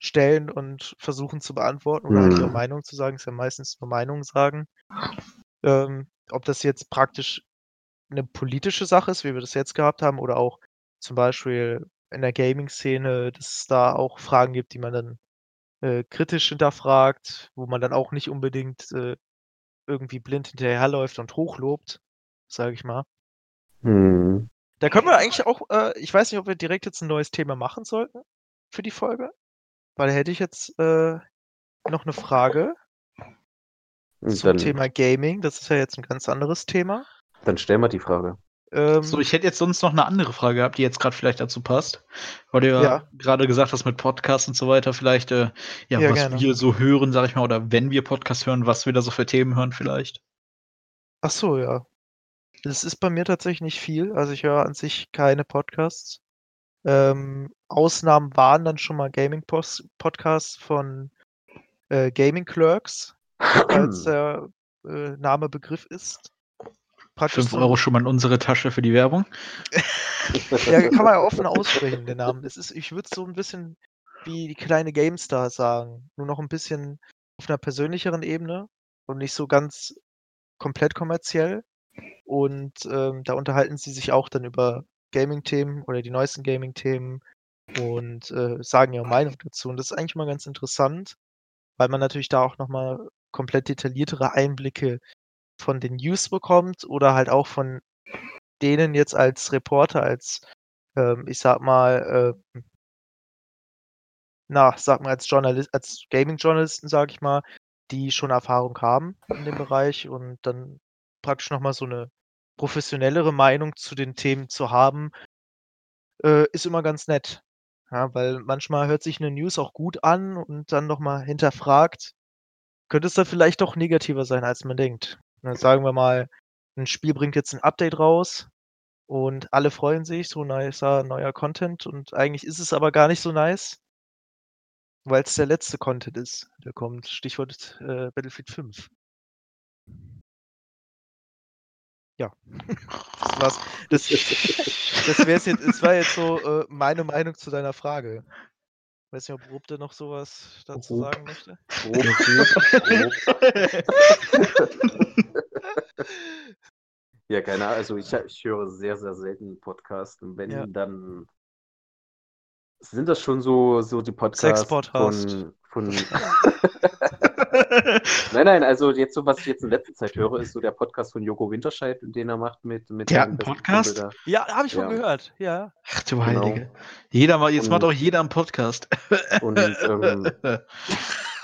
stellen und versuchen zu beantworten oder halt ihre Hm. Meinung zu sagen, ist ja meistens nur Meinung sagen. Ähm, ob das jetzt praktisch eine politische Sache ist, wie wir das jetzt gehabt haben, oder auch zum Beispiel in der Gaming-Szene, dass es da auch Fragen gibt, die man dann äh, kritisch hinterfragt, wo man dann auch nicht unbedingt äh, irgendwie blind hinterherläuft und hochlobt, sage ich mal. Hm. Da können wir eigentlich auch, äh, ich weiß nicht, ob wir direkt jetzt ein neues Thema machen sollten für die Folge, weil da hätte ich jetzt äh, noch eine Frage zum dann, Thema Gaming. Das ist ja jetzt ein ganz anderes Thema. dann stell mal die Frage. Ähm, So, ich hätte jetzt sonst noch eine andere Frage gehabt, die jetzt gerade vielleicht dazu passt. Weil du ja, Ja. gerade gesagt hast mit Podcasts und so weiter, vielleicht, äh, ja, Ja, was gerne. wir so hören, sag ich mal, oder wenn wir Podcasts hören, was wir da so für Themen hören vielleicht. Ach so, ja. Das ist bei mir tatsächlich nicht viel. Also ich höre an sich keine Podcasts. Ähm, Ausnahmen waren dann schon mal Gaming-Podcasts von äh, Gaming Clerks, als (clears throat) er äh, Name Begriff ist. 5 Euro schon mal in unsere Tasche für die Werbung. (laughs) ja, kann man ja offen aussprechen, den Namen. Das ist, ich würde so ein bisschen wie die kleine GameStar sagen. Nur noch ein bisschen auf einer persönlicheren Ebene und nicht so ganz komplett kommerziell. Und ähm, da unterhalten sie sich auch dann über Gaming-Themen oder die neuesten Gaming-Themen und äh, sagen ihre Meinung dazu. Und das ist eigentlich mal ganz interessant, weil man natürlich da auch nochmal komplett detailliertere Einblicke von den News bekommt oder halt auch von denen jetzt als Reporter, als ähm, ich sag mal, äh, na, sag mal, als Journalist, als Gaming-Journalisten, sag ich mal, die schon Erfahrung haben in dem Bereich und dann praktisch nochmal so eine professionellere Meinung zu den Themen zu haben, äh, ist immer ganz nett. Ja, weil manchmal hört sich eine News auch gut an und dann nochmal hinterfragt, könnte es da vielleicht doch negativer sein, als man denkt. Na, sagen wir mal, ein Spiel bringt jetzt ein Update raus und alle freuen sich, so nicer neuer Content und eigentlich ist es aber gar nicht so nice, weil es der letzte Content ist, der kommt. Stichwort äh, Battlefield 5. Ja, das war's. Das, das wär's jetzt, das war jetzt so äh, meine Meinung zu deiner Frage. Weiß nicht, ob Rob da noch sowas dazu Rob. sagen möchte. Grob, (laughs) grob. Ja, keine Ahnung. Also ich, ich höre sehr, sehr selten Podcasts. Und wenn, Ja. dann sind das schon so, so die Podcasts Sex-Podcast. von, von (laughs) (laughs) Nein, nein, also jetzt so, was ich jetzt in letzter Zeit höre, ist so der Podcast von Joko Winterscheid, den er macht mit, mit Der hat einen Podcast? Kumpel Ja, habe ich von Ja. gehört. Ja. Ach du Genau. Heilige. Jeder mal, jetzt Und- macht auch jeder einen Podcast. da. Und ähm,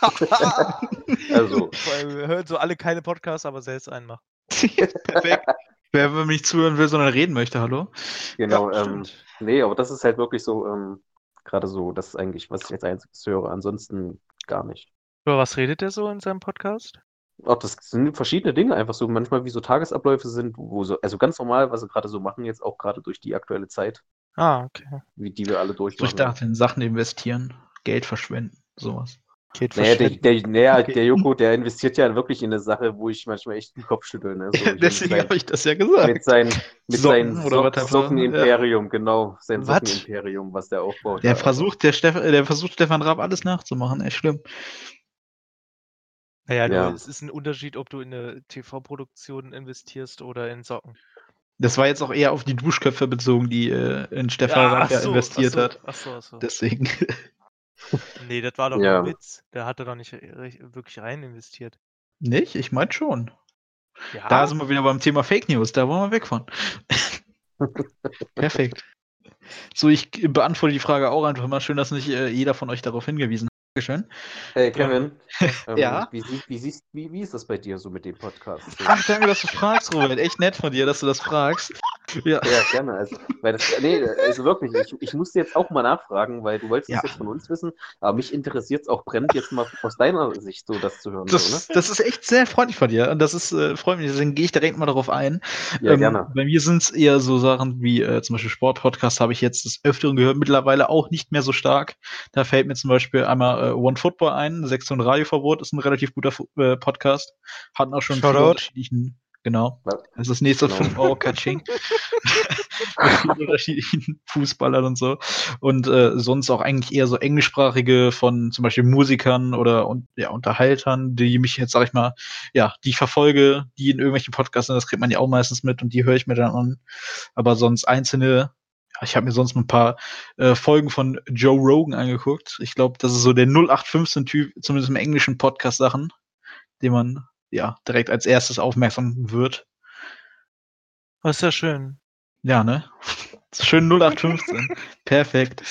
(laughs) also, wir hören so alle keine Podcasts, aber selbst einen machen. Perfekt. Wer mir nicht zuhören will, sondern reden möchte, hallo? genau, Ja, ähm, nee, aber das ist halt wirklich so, ähm, gerade so, das ist eigentlich, was ich als einziges höre, ansonsten gar nicht. Über was redet der so in seinem Podcast? Auch das sind verschiedene Dinge, einfach so manchmal wie so Tagesabläufe sind, wo so, also ganz normal, was sie gerade so machen, jetzt auch gerade durch die aktuelle Zeit, Ah, okay. wie die wir alle durchmachen. dachte, in Sachen investieren, Geld verschwenden, sowas. Geht Naja, der, der, naja, Okay. der Joko, der investiert ja wirklich in eine Sache, wo ich manchmal echt den Kopf schüttel. Ne? So, Deswegen habe ich das ja gesagt. mit, sein, mit Socken seinem so was hat er? Sockenimperium, genau. Sein? Sockenimperium, was der aufbaut. Der Ja, versucht, der, Steff, der versucht Stefan Raab alles nachzumachen, echt schlimm. Naja, Ja. es ist ein Unterschied, ob du in eine TV-Produktion investierst oder in Socken. Das war jetzt auch eher auf die Duschköpfe bezogen, die äh, in Stefan Raab ach ja so, investiert ach so, hat. Ach so, ach so. Deswegen. Nee, das war doch Ja. ein Witz. Der hatte doch nicht wirklich rein investiert. Nicht? Ich meine schon. Ja, Da sind wir wieder beim Thema Fake News, da wollen wir weg von. (laughs) Perfekt. So, ich beantworte die Frage auch einfach mal. Schön, dass nicht äh, jeder von euch darauf hingewiesen hat. Dankeschön. Hey, Kevin, (laughs) ähm, Ja? wie, wie, wie, wie ist das bei dir so mit dem Podcast? Ach, danke, dass du fragst, Robert. Echt nett von dir, dass du das fragst. Ja. Ja, gerne. Also, weil das, nee, also wirklich, ich, ich musste jetzt auch mal nachfragen, weil du wolltest Ja. es jetzt von uns wissen, aber mich interessiert es auch brennend, jetzt mal aus deiner Sicht so das zu hören. so, Das, das ist echt sehr freundlich von dir. Und das ist, äh, freut mich, deswegen gehe ich direkt mal darauf ein. ne? Ja, Ähm, gerne. Bei mir sind es eher so Sachen wie äh, zum Beispiel Sportpodcast habe ich jetzt des Öfteren gehört, mittlerweile auch nicht mehr so stark. Da fällt mir zum Beispiel einmal äh, One Football ein, Sektion Radioverbot ist ein relativ guter Fu- äh, Podcast. Hatten auch schon viele Shoutout. Genau. Das ist das nächste Genau. 5 Euro Catching. (laughs) (laughs) Mit unterschiedlichen Fußballern und so. Und äh, sonst auch eigentlich eher so englischsprachige von zum Beispiel Musikern oder und, ja, Unterhaltern, die mich jetzt, sag ich mal, ja, die ich verfolge, die in irgendwelchen Podcasts sind, das kriegt man ja auch meistens mit und die höre ich mir dann an. Aber sonst einzelne, ich habe mir sonst ein paar äh, Folgen von Joe Rogan angeguckt. Ich glaube, das ist so der 0815-Typ, zumindest im englischen Podcast-Sachen, den man ja direkt als erstes aufmerksam wird. das ist ja schön. Ja, ne? (laughs) Schön 0815. (laughs) Perfekt.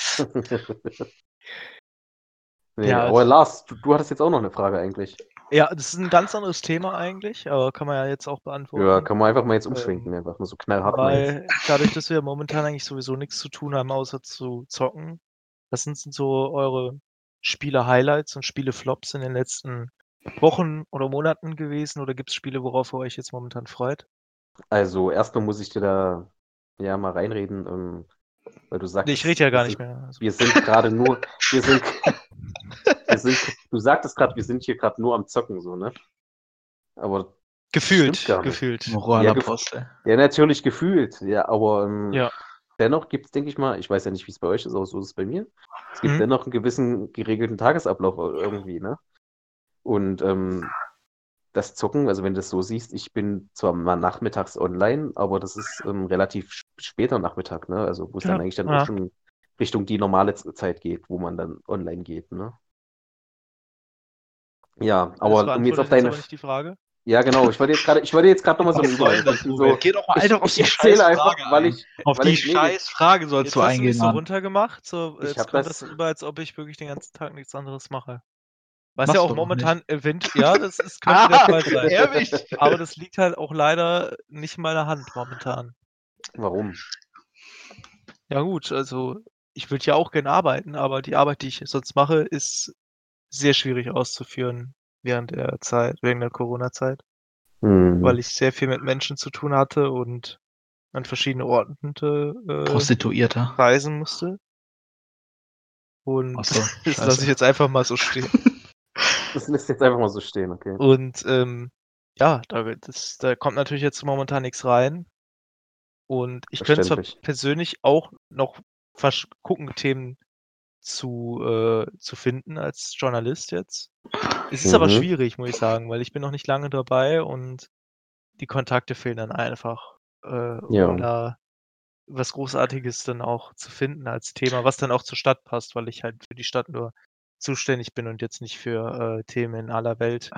nee, Ja, aber Lars, du, du hattest jetzt auch noch eine Frage eigentlich. Ja, das ist ein ganz anderes Thema eigentlich, aber kann man ja jetzt auch beantworten. Ja, kann man einfach mal jetzt umschwenken, einfach mal so knallhart. Weil dadurch, dass wir momentan eigentlich sowieso nichts zu tun haben, außer zu zocken, was sind so eure Spiele-Highlights und Spiele-Flops in den letzten Wochen oder Monaten gewesen? Oder gibt es Spiele, worauf ihr euch jetzt momentan freut? Also, erstmal muss ich dir da ja mal reinreden, ähm, weil du sagst. Nee, ich rede ja gar nicht mehr. Also, Wir sind gerade nur, wir sind, (laughs) wir sind, du sagtest gerade, wir sind hier gerade nur am Zocken, so, ne? Aber Gefühlt, gefühlt. Ja, Moralapostel. Ja, natürlich gefühlt, ja, aber ähm, Ja. dennoch gibt es, denke ich mal, ich weiß ja nicht, wie es bei euch ist, aber so ist es bei mir. Es gibt Mhm. dennoch einen gewissen geregelten Tagesablauf irgendwie, ne? Und ähm, das Zocken, also wenn du das so siehst, ich bin zwar mal nachmittags online, aber das ist ähm, relativ später Nachmittag, ne? Also wo es Ja, dann eigentlich dann ja. auch schon Richtung die normale Zeit geht, wo man dann online geht, ne? Ja, aber um jetzt auf jetzt deine, nicht die Frage. ja genau, ich wollte jetzt gerade, ich wollte jetzt gerade nochmal so eine Was soll Überleitung das, so? Geh doch mal einfach auf die erzähle scheiß einfach, Frage weil ein. ich, Auf weil die ich, nee, scheiß Frage sollst Jetzt du hast du mich eingehen, so runtergemacht, so Ich jetzt kommt das- das rüber, als ob ich wirklich den ganzen Tag nichts anderes mache. Was Machst ja auch momentan Event, ja, das ist, könnte der (laughs) Fall sein. ehrlich? Aber das liegt halt auch leider nicht in meiner Hand momentan. warum? Ja gut, also ich würde ja auch gerne arbeiten, aber die Arbeit, die ich sonst mache, ist sehr schwierig auszuführen während der Zeit, während der Corona-Zeit, Hm. weil ich sehr viel mit Menschen zu tun hatte und an verschiedene Orten äh, Prostituierter. reisen musste. Und so, (laughs) das lasse ich jetzt einfach mal so stehen. Das lässt jetzt einfach mal so stehen, okay. Und ähm, ja, da, das, da kommt natürlich jetzt momentan nichts rein. Und ich könnte zwar persönlich auch noch gucken, Themen zu, äh, zu finden als Journalist jetzt. Es ist aber Mhm. schwierig, muss ich sagen, weil ich bin noch nicht lange dabei und die Kontakte fehlen dann einfach, äh, Ja. um da was Großartiges dann auch zu finden als Thema, was dann auch zur Stadt passt, weil ich halt für die Stadt nur zuständig bin und jetzt nicht für äh, Themen in aller Welt.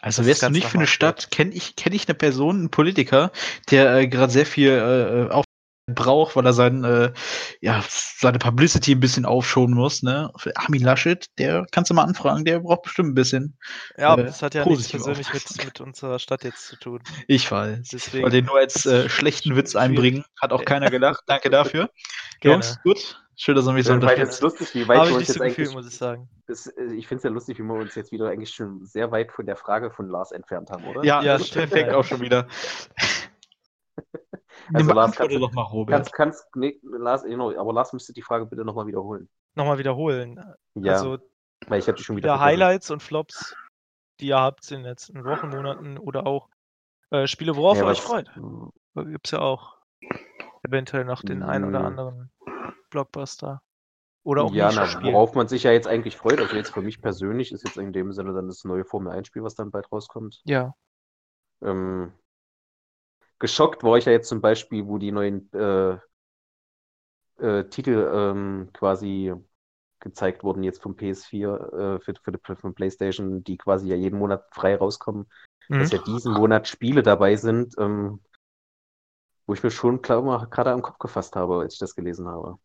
Also Das wärst du nicht für eine. Stadt, kenne ich, kenn ich eine Person, einen Politiker, der äh, gerade sehr viel äh, auf braucht, weil er sein, äh, ja, seine Publicity ein bisschen aufschonen muss, ne? Für Armin Laschet, der kannst du mal anfragen, der braucht bestimmt ein bisschen. Ja, aber äh, das hat ja nichts persönlich mit, mit unserer Stadt jetzt zu tun. Ich weiß. Deswegen. Ich wollte den nur als äh, schlechten Witz einbringen. Hat auch keiner gelacht. Danke dafür. Gerne. Jungs, gut. Schön, dass ihr mich so Weil es unterstützt. ist lustig, wie weit Habe ich nicht so gefühlt, muss ich sagen. Das, äh, ich finde es ja lustig, wie wir uns jetzt wieder eigentlich schon sehr weit von der Frage von Lars entfernt haben, oder? Ja, Ja, das stimmt, perfekt auch schon wieder. (laughs) Also, Nimm Lars, kannst du- doch mal, Robert. Kannst, kannst, nee, Lars, genau, aber Lars müsste die Frage bitte nochmal wiederholen. Nochmal wiederholen. Ja, Also weil ich habe schon wieder. Highlights und Flops, die ihr habt in den letzten Wochen, Monaten oder auch äh, Spiele, worauf Ja, ihr euch freut. Gibt es ja auch eventuell noch den ein oder Mm. anderen Blockbuster. Oder auch Ja, na, Nischenspiel. worauf man sich ja jetzt eigentlich freut, also jetzt für mich persönlich ist jetzt in dem Sinne dann das neue Formel 1-Spiel, was dann bald rauskommt. Ja. Ähm, geschockt war ich ja jetzt zum Beispiel, wo die neuen äh, äh, Titel ähm, quasi gezeigt wurden, jetzt vom PS4 äh, für, für die für PlayStation, die quasi ja jeden Monat frei rauskommen, Mhm. dass ja diesen Monat Spiele dabei sind, ähm, wo ich mir schon klar gerade am Kopf gefasst habe, als ich das gelesen habe.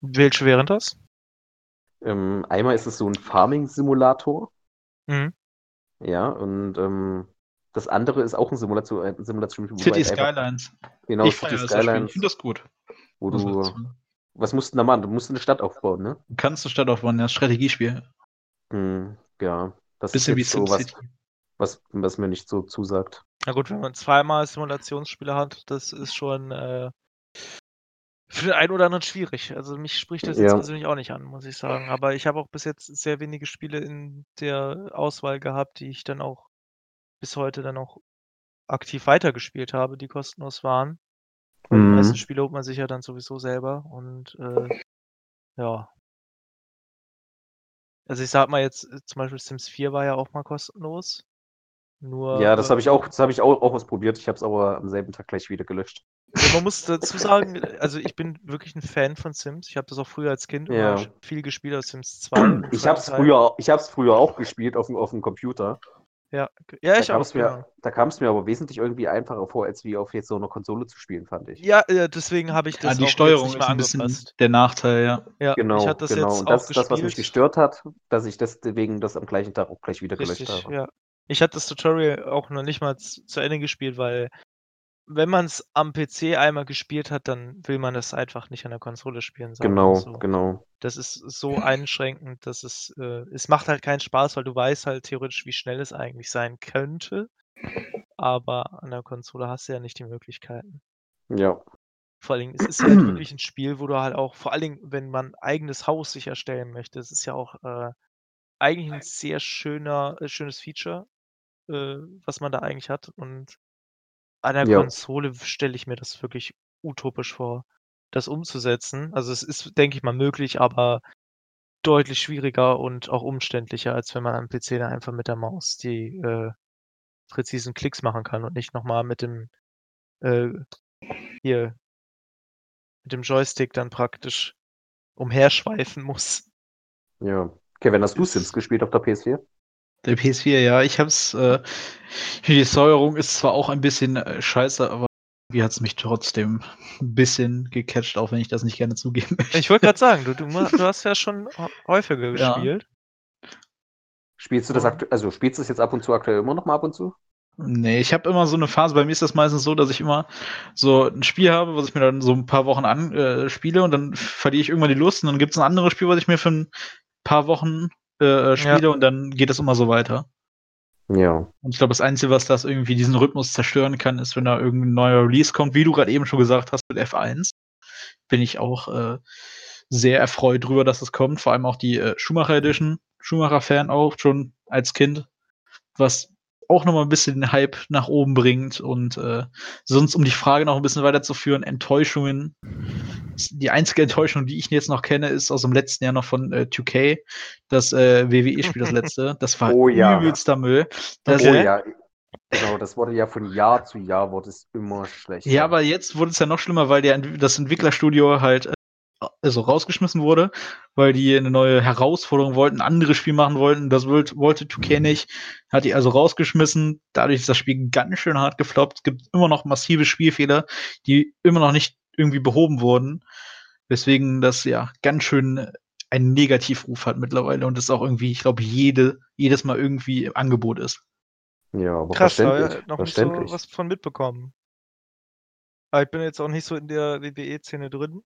Welche wären das? Ähm, einmal ist es so ein Farming-Simulator, Mhm. ja, und ähm, das andere ist auch ein Simulation, ein Simulation, City es einfach- Skylines. Genau, ich City das Spiel. Ich Skylines, finde das gut. wo man du, was musst du denn da machen? Du musst eine Stadt aufbauen, ne? Du kannst eine Stadt aufbauen, ja, Strategiespiel. Hm, ja, das Bisschen wie ist jetzt so was, was, was mir nicht so zusagt. Na gut, wenn man zweimal Simulationsspiele hat, das ist schon äh, für den einen oder anderen schwierig. Also mich spricht das jetzt Ja. persönlich auch nicht an, muss ich sagen. Aber ich habe auch bis jetzt sehr wenige Spiele in der Auswahl gehabt, die ich dann auch bis heute dann auch aktiv weitergespielt habe, die kostenlos waren. Weil die Mhm. meisten Spiele holt man sich ja dann sowieso selber und äh, ja. Also ich sag mal jetzt, äh, zum Beispiel Sims 4 war ja auch mal kostenlos. Nur Ja, das habe ich auch, das habe ich auch, auch ausprobiert. Ich habe es aber am selben Tag gleich wieder gelöscht. Man muss dazu sagen, also ich bin wirklich ein Fan von Sims. Ich habe das auch früher als Kind Ja. viel gespielt aus Sims 2. im Ich habe es früher, ich habe es früher auch gespielt auf dem, auf dem Computer. Ja, ja Da ich kam auch. es mir, Genau. da kam es mir aber wesentlich irgendwie einfacher vor, als wie auf jetzt so einer Konsole zu spielen, fand ich. Ja, deswegen habe ich das Ja, die auch Steuerung jetzt ist nicht ein bisschen angepasst. der Nachteil, ja. Ja, Genau, ich hatte das genau. jetzt Und das auch das, was mich gestört hat, dass ich deswegen das am gleichen Tag auch gleich wieder gelöscht Richtig, habe. ja. Ich hatte das Tutorial auch noch nicht mal zu Ende gespielt, weil wenn man es am PC einmal gespielt hat, dann will man das einfach nicht an der Konsole spielen. Genau, so. genau. Das ist so einschränkend, dass es, äh, es macht halt keinen Spaß, weil du weißt halt theoretisch, wie schnell es eigentlich sein könnte. Aber an der Konsole hast du ja nicht die Möglichkeiten. Ja. Vor allen Dingen, es ist ja halt wirklich ein Spiel, wo du halt auch, vor allen Dingen, wenn man eigenes Haus sich erstellen möchte, es ist ja auch äh, eigentlich ein sehr schöner, äh, schönes Feature. Äh, was man da eigentlich hat. Und an der Ja. Konsole stelle ich mir das wirklich utopisch vor, das umzusetzen. Also es ist, denke ich mal, möglich, aber deutlich schwieriger und auch umständlicher, als wenn man am PC da einfach mit der Maus die äh, präzisen Klicks machen kann und nicht nochmal mit dem äh, hier mit dem Joystick dann praktisch umherschweifen muss. Ja. Kevin, hast du Sims gespielt auf der PS4? Der PS4, ja, ich hab's, äh, die Steuerung ist zwar auch ein bisschen äh, scheiße, aber wie hat's mich trotzdem ein bisschen gecatcht, auch wenn ich das nicht gerne zugeben möchte. Ich wollte gerade (laughs) sagen, du, du, du hast ja schon hä- häufiger Ja. gespielt. Spielst du das Ja. aktuell, also spielst du es jetzt ab und zu aktuell immer noch mal ab und zu? Nee, ich habe immer so eine Phase, bei mir ist das meistens so, dass ich immer so ein Spiel habe, was ich mir dann so ein paar Wochen an äh, und dann verliere ich irgendwann die Lust und dann gibt es ein anderes Spiel, was ich mir für ein paar Wochen äh, spiele und dann geht das immer so weiter. Ja. Und ich glaube, das Einzige, was das irgendwie diesen Rhythmus zerstören kann, ist, wenn da irgendein neuer Release kommt, wie du gerade eben schon gesagt hast mit F1. Bin ich auch äh, sehr erfreut drüber, dass es kommt. Vor allem auch die äh, Schumacher Edition. Schumacher-Fan auch schon als Kind. Was auch nochmal ein bisschen den Hype nach oben bringt. Und äh, sonst, um die Frage noch ein bisschen weiterzuführen, Enttäuschungen. Die einzige Enttäuschung, die ich jetzt noch kenne, ist aus dem letzten Jahr noch von äh, 2K. Das äh, WWE-Spiel, das letzte. Das war Oh ja. übelster Müll. Das, Oh ja. Genau, das wurde ja von Jahr zu Jahr wurde es immer schlechter. Ja, aber jetzt wurde es ja noch schlimmer, weil der, das Entwicklerstudio halt also rausgeschmissen wurde, weil die eine neue Herausforderung wollten, ein anderes Spiel machen wollten. Das wollte, wollte 2K nicht, hat die also rausgeschmissen. Dadurch ist das Spiel ganz schön hart gefloppt. Es gibt immer noch massive Spielfehler, die immer noch nicht irgendwie behoben wurden. Weswegen das ja ganz schön einen Negativruf hat mittlerweile und es auch irgendwie, ich glaube, jede, jedes Mal irgendwie im Angebot ist. Ja, aber Krass, verständlich. ich noch nicht so was von mitbekommen. Aber ich bin jetzt auch nicht so in der WWE-Szene drin.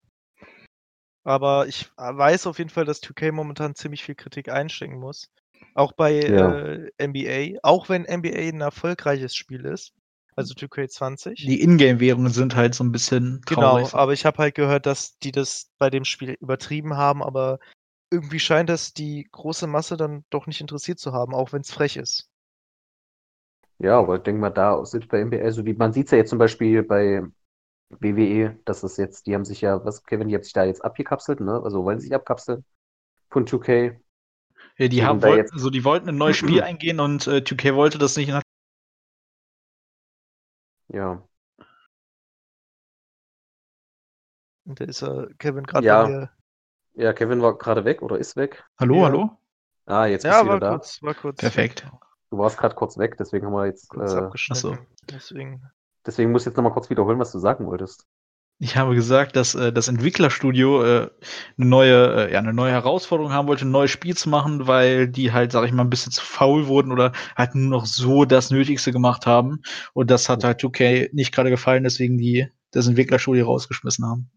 Aber ich äh, weiß auf jeden Fall, dass 2K momentan ziemlich viel Kritik einstecken muss. Auch bei Ja. äh, NBA. Auch wenn NBA ein erfolgreiches Spiel ist. Also 2K20. Die Ingame-Währungen sind halt so ein bisschen Genau, traurig. aber ich habe halt gehört, dass die das bei dem Spiel übertrieben haben, aber irgendwie scheint das die große Masse dann doch nicht interessiert zu haben, auch wenn es frech ist. Ja, aber ich denke mal, da sind bei NBA, also die, man sieht es ja jetzt zum Beispiel bei WWE, dass es jetzt, die haben sich ja, was, Kevin, die haben sich da jetzt abgekapselt, ne? Also wollen sich abkapseln von 2K. Ja, die Suchen haben da wollten, jetzt- also die wollten ein neues Spiel (clears throat) eingehen und äh, 2K wollte das nicht. hat- Ja. Und da ist er, Kevin, gerade Ja. Ja, Kevin war gerade weg oder ist weg. Hallo, Ja. hallo? Ah, jetzt bist Ja, du wieder da. kurz, war kurz. Perfekt. Du warst gerade kurz weg, deswegen haben wir jetzt, Kurz äh, abgeschnitten. Deswegen. Deswegen muss ich jetzt nochmal kurz wiederholen, was du sagen wolltest. Ich habe gesagt, dass äh, das Entwicklerstudio äh, eine neue, äh, ja, eine neue Herausforderung haben wollte, ein neues Spiel zu machen, weil die halt, sag ich mal, ein bisschen zu faul wurden oder halt nur noch so das Nötigste gemacht haben. Und das hat halt 2K nicht gerade gefallen, deswegen die das Entwicklerstudio rausgeschmissen haben.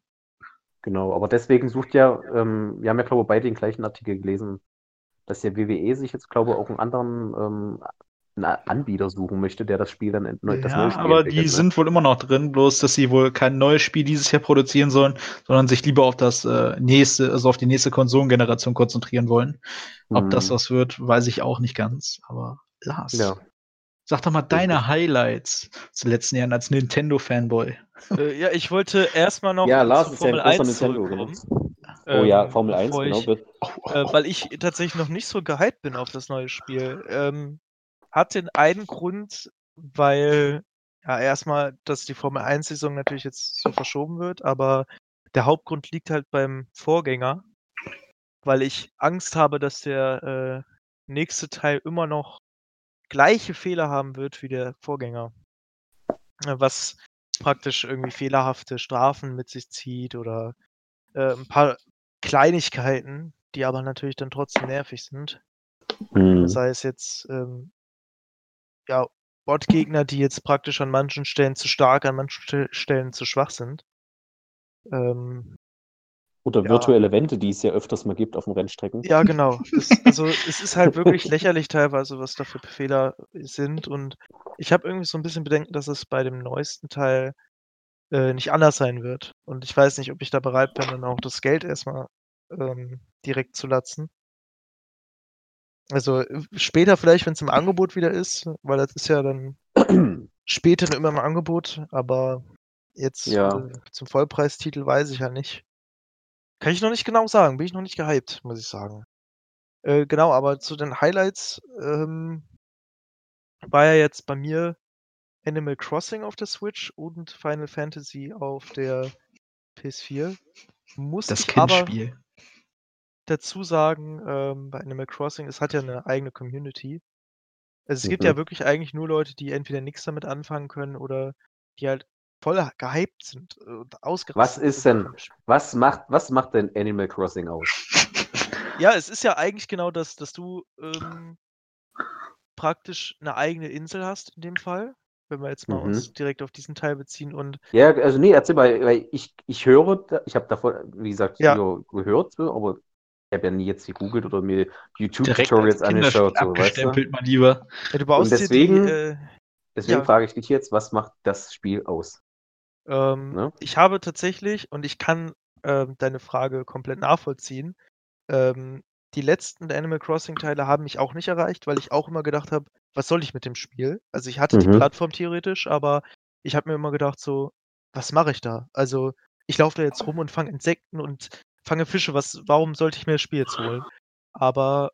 Genau, aber deswegen sucht ja, ähm, wir haben ja, glaube ich, beide den gleichen Artikel gelesen, dass der WWE sich jetzt, glaube ich, auch einen anderen ähm, Anbieter suchen möchte, der das Spiel dann das neue Ja, Spiel aber die ne? sind wohl immer noch drin, bloß dass sie wohl kein neues Spiel dieses Jahr produzieren sollen, sondern sich lieber auf das äh, nächste, also auf die nächste Konsolengeneration konzentrieren wollen. Ob das Hm. was wird, weiß ich auch nicht ganz. Aber Lars, Ja. sag doch mal deine Highlights zu den letzten Jahren als Nintendo-Fanboy. Äh, ja, ich wollte erstmal noch Ja, Lars zu ist ja ein Formel großer 1 Nintendo. Genau. zurückkommen. Oh ja, ähm, Formel 1, bevor genau. ich- wird- äh, weil ich tatsächlich noch nicht so gehypt bin auf das neue Spiel. Ähm, hat den einen Grund, weil ja erstmal, dass die Formel 1-Saison natürlich jetzt so verschoben wird, aber der Hauptgrund liegt halt beim Vorgänger, weil ich Angst habe, dass der äh, nächste Teil immer noch gleiche Fehler haben wird wie der Vorgänger. Äh, Was praktisch irgendwie fehlerhafte Strafen mit sich zieht oder äh, ein paar Kleinigkeiten, die aber natürlich dann trotzdem nervig sind. Hm. Sei es jetzt ähm, ja, Bot-Gegner, die jetzt praktisch an manchen Stellen zu stark, an manchen Ste- Stellen zu schwach sind. Ähm, Oder Ja. virtuelle Wände, die es ja öfters mal gibt auf den Rennstrecken. ja, genau. Das, also (laughs) es ist halt wirklich lächerlich teilweise, was da für Fehler sind. Und ich habe irgendwie so ein bisschen Bedenken, dass es bei dem neuesten Teil äh, nicht anders sein wird. Und ich weiß nicht, ob ich da bereit bin, dann auch das Geld erstmal ähm, direkt zu latzen. Also äh, später vielleicht, wenn es im Angebot wieder ist, weil das ist ja dann (clears throat) später immer im Angebot, aber jetzt Ja. äh, zum Vollpreistitel weiß ich ja nicht. Kann ich noch nicht genau sagen, bin ich noch nicht gehypt, muss ich sagen. Äh, genau, aber zu den Highlights ähm, war ja jetzt bei mir Animal Crossing auf der Switch und Final Fantasy auf der PS4. Muss Das ich aber Kindspiel. Dazu sagen, ähm, bei Animal Crossing, es hat ja eine eigene Community. Also es gibt ja Mhm. wirklich eigentlich nur Leute, die entweder nichts damit anfangen können oder die halt voll gehypt sind und Was ausgerastet ist sind denn, was macht, was macht denn Animal Crossing aus? Ja, es ist ja eigentlich genau das, dass du ähm, praktisch eine eigene Insel hast in dem Fall, wenn wir jetzt mal Mhm. uns direkt auf diesen Teil beziehen und Ja, also nee, erzähl mal, weil ich, ich höre, ich habe davon, wie gesagt, Ja. gehört, aber ich habe ja nie jetzt gegoogelt oder mir YouTube-Tutorials angeschaut, so, weißt du? abgestempelt, mein Lieber. ja, du baust deswegen- die, äh, Deswegen Ja. frage ich dich jetzt, was macht das Spiel aus? Ähm, Ne? Ich habe tatsächlich, und ich kann ähm, deine Frage komplett nachvollziehen, ähm, die letzten der Animal Crossing-Teile haben mich auch nicht erreicht, weil ich auch immer gedacht habe, was soll ich mit dem Spiel? Also ich hatte die Mhm. Plattform theoretisch, aber ich habe mir immer gedacht, so, was mache ich da? Also ich laufe da jetzt rum und fange Insekten und fange Fische, was, warum sollte ich mir das Spiel jetzt holen? Aber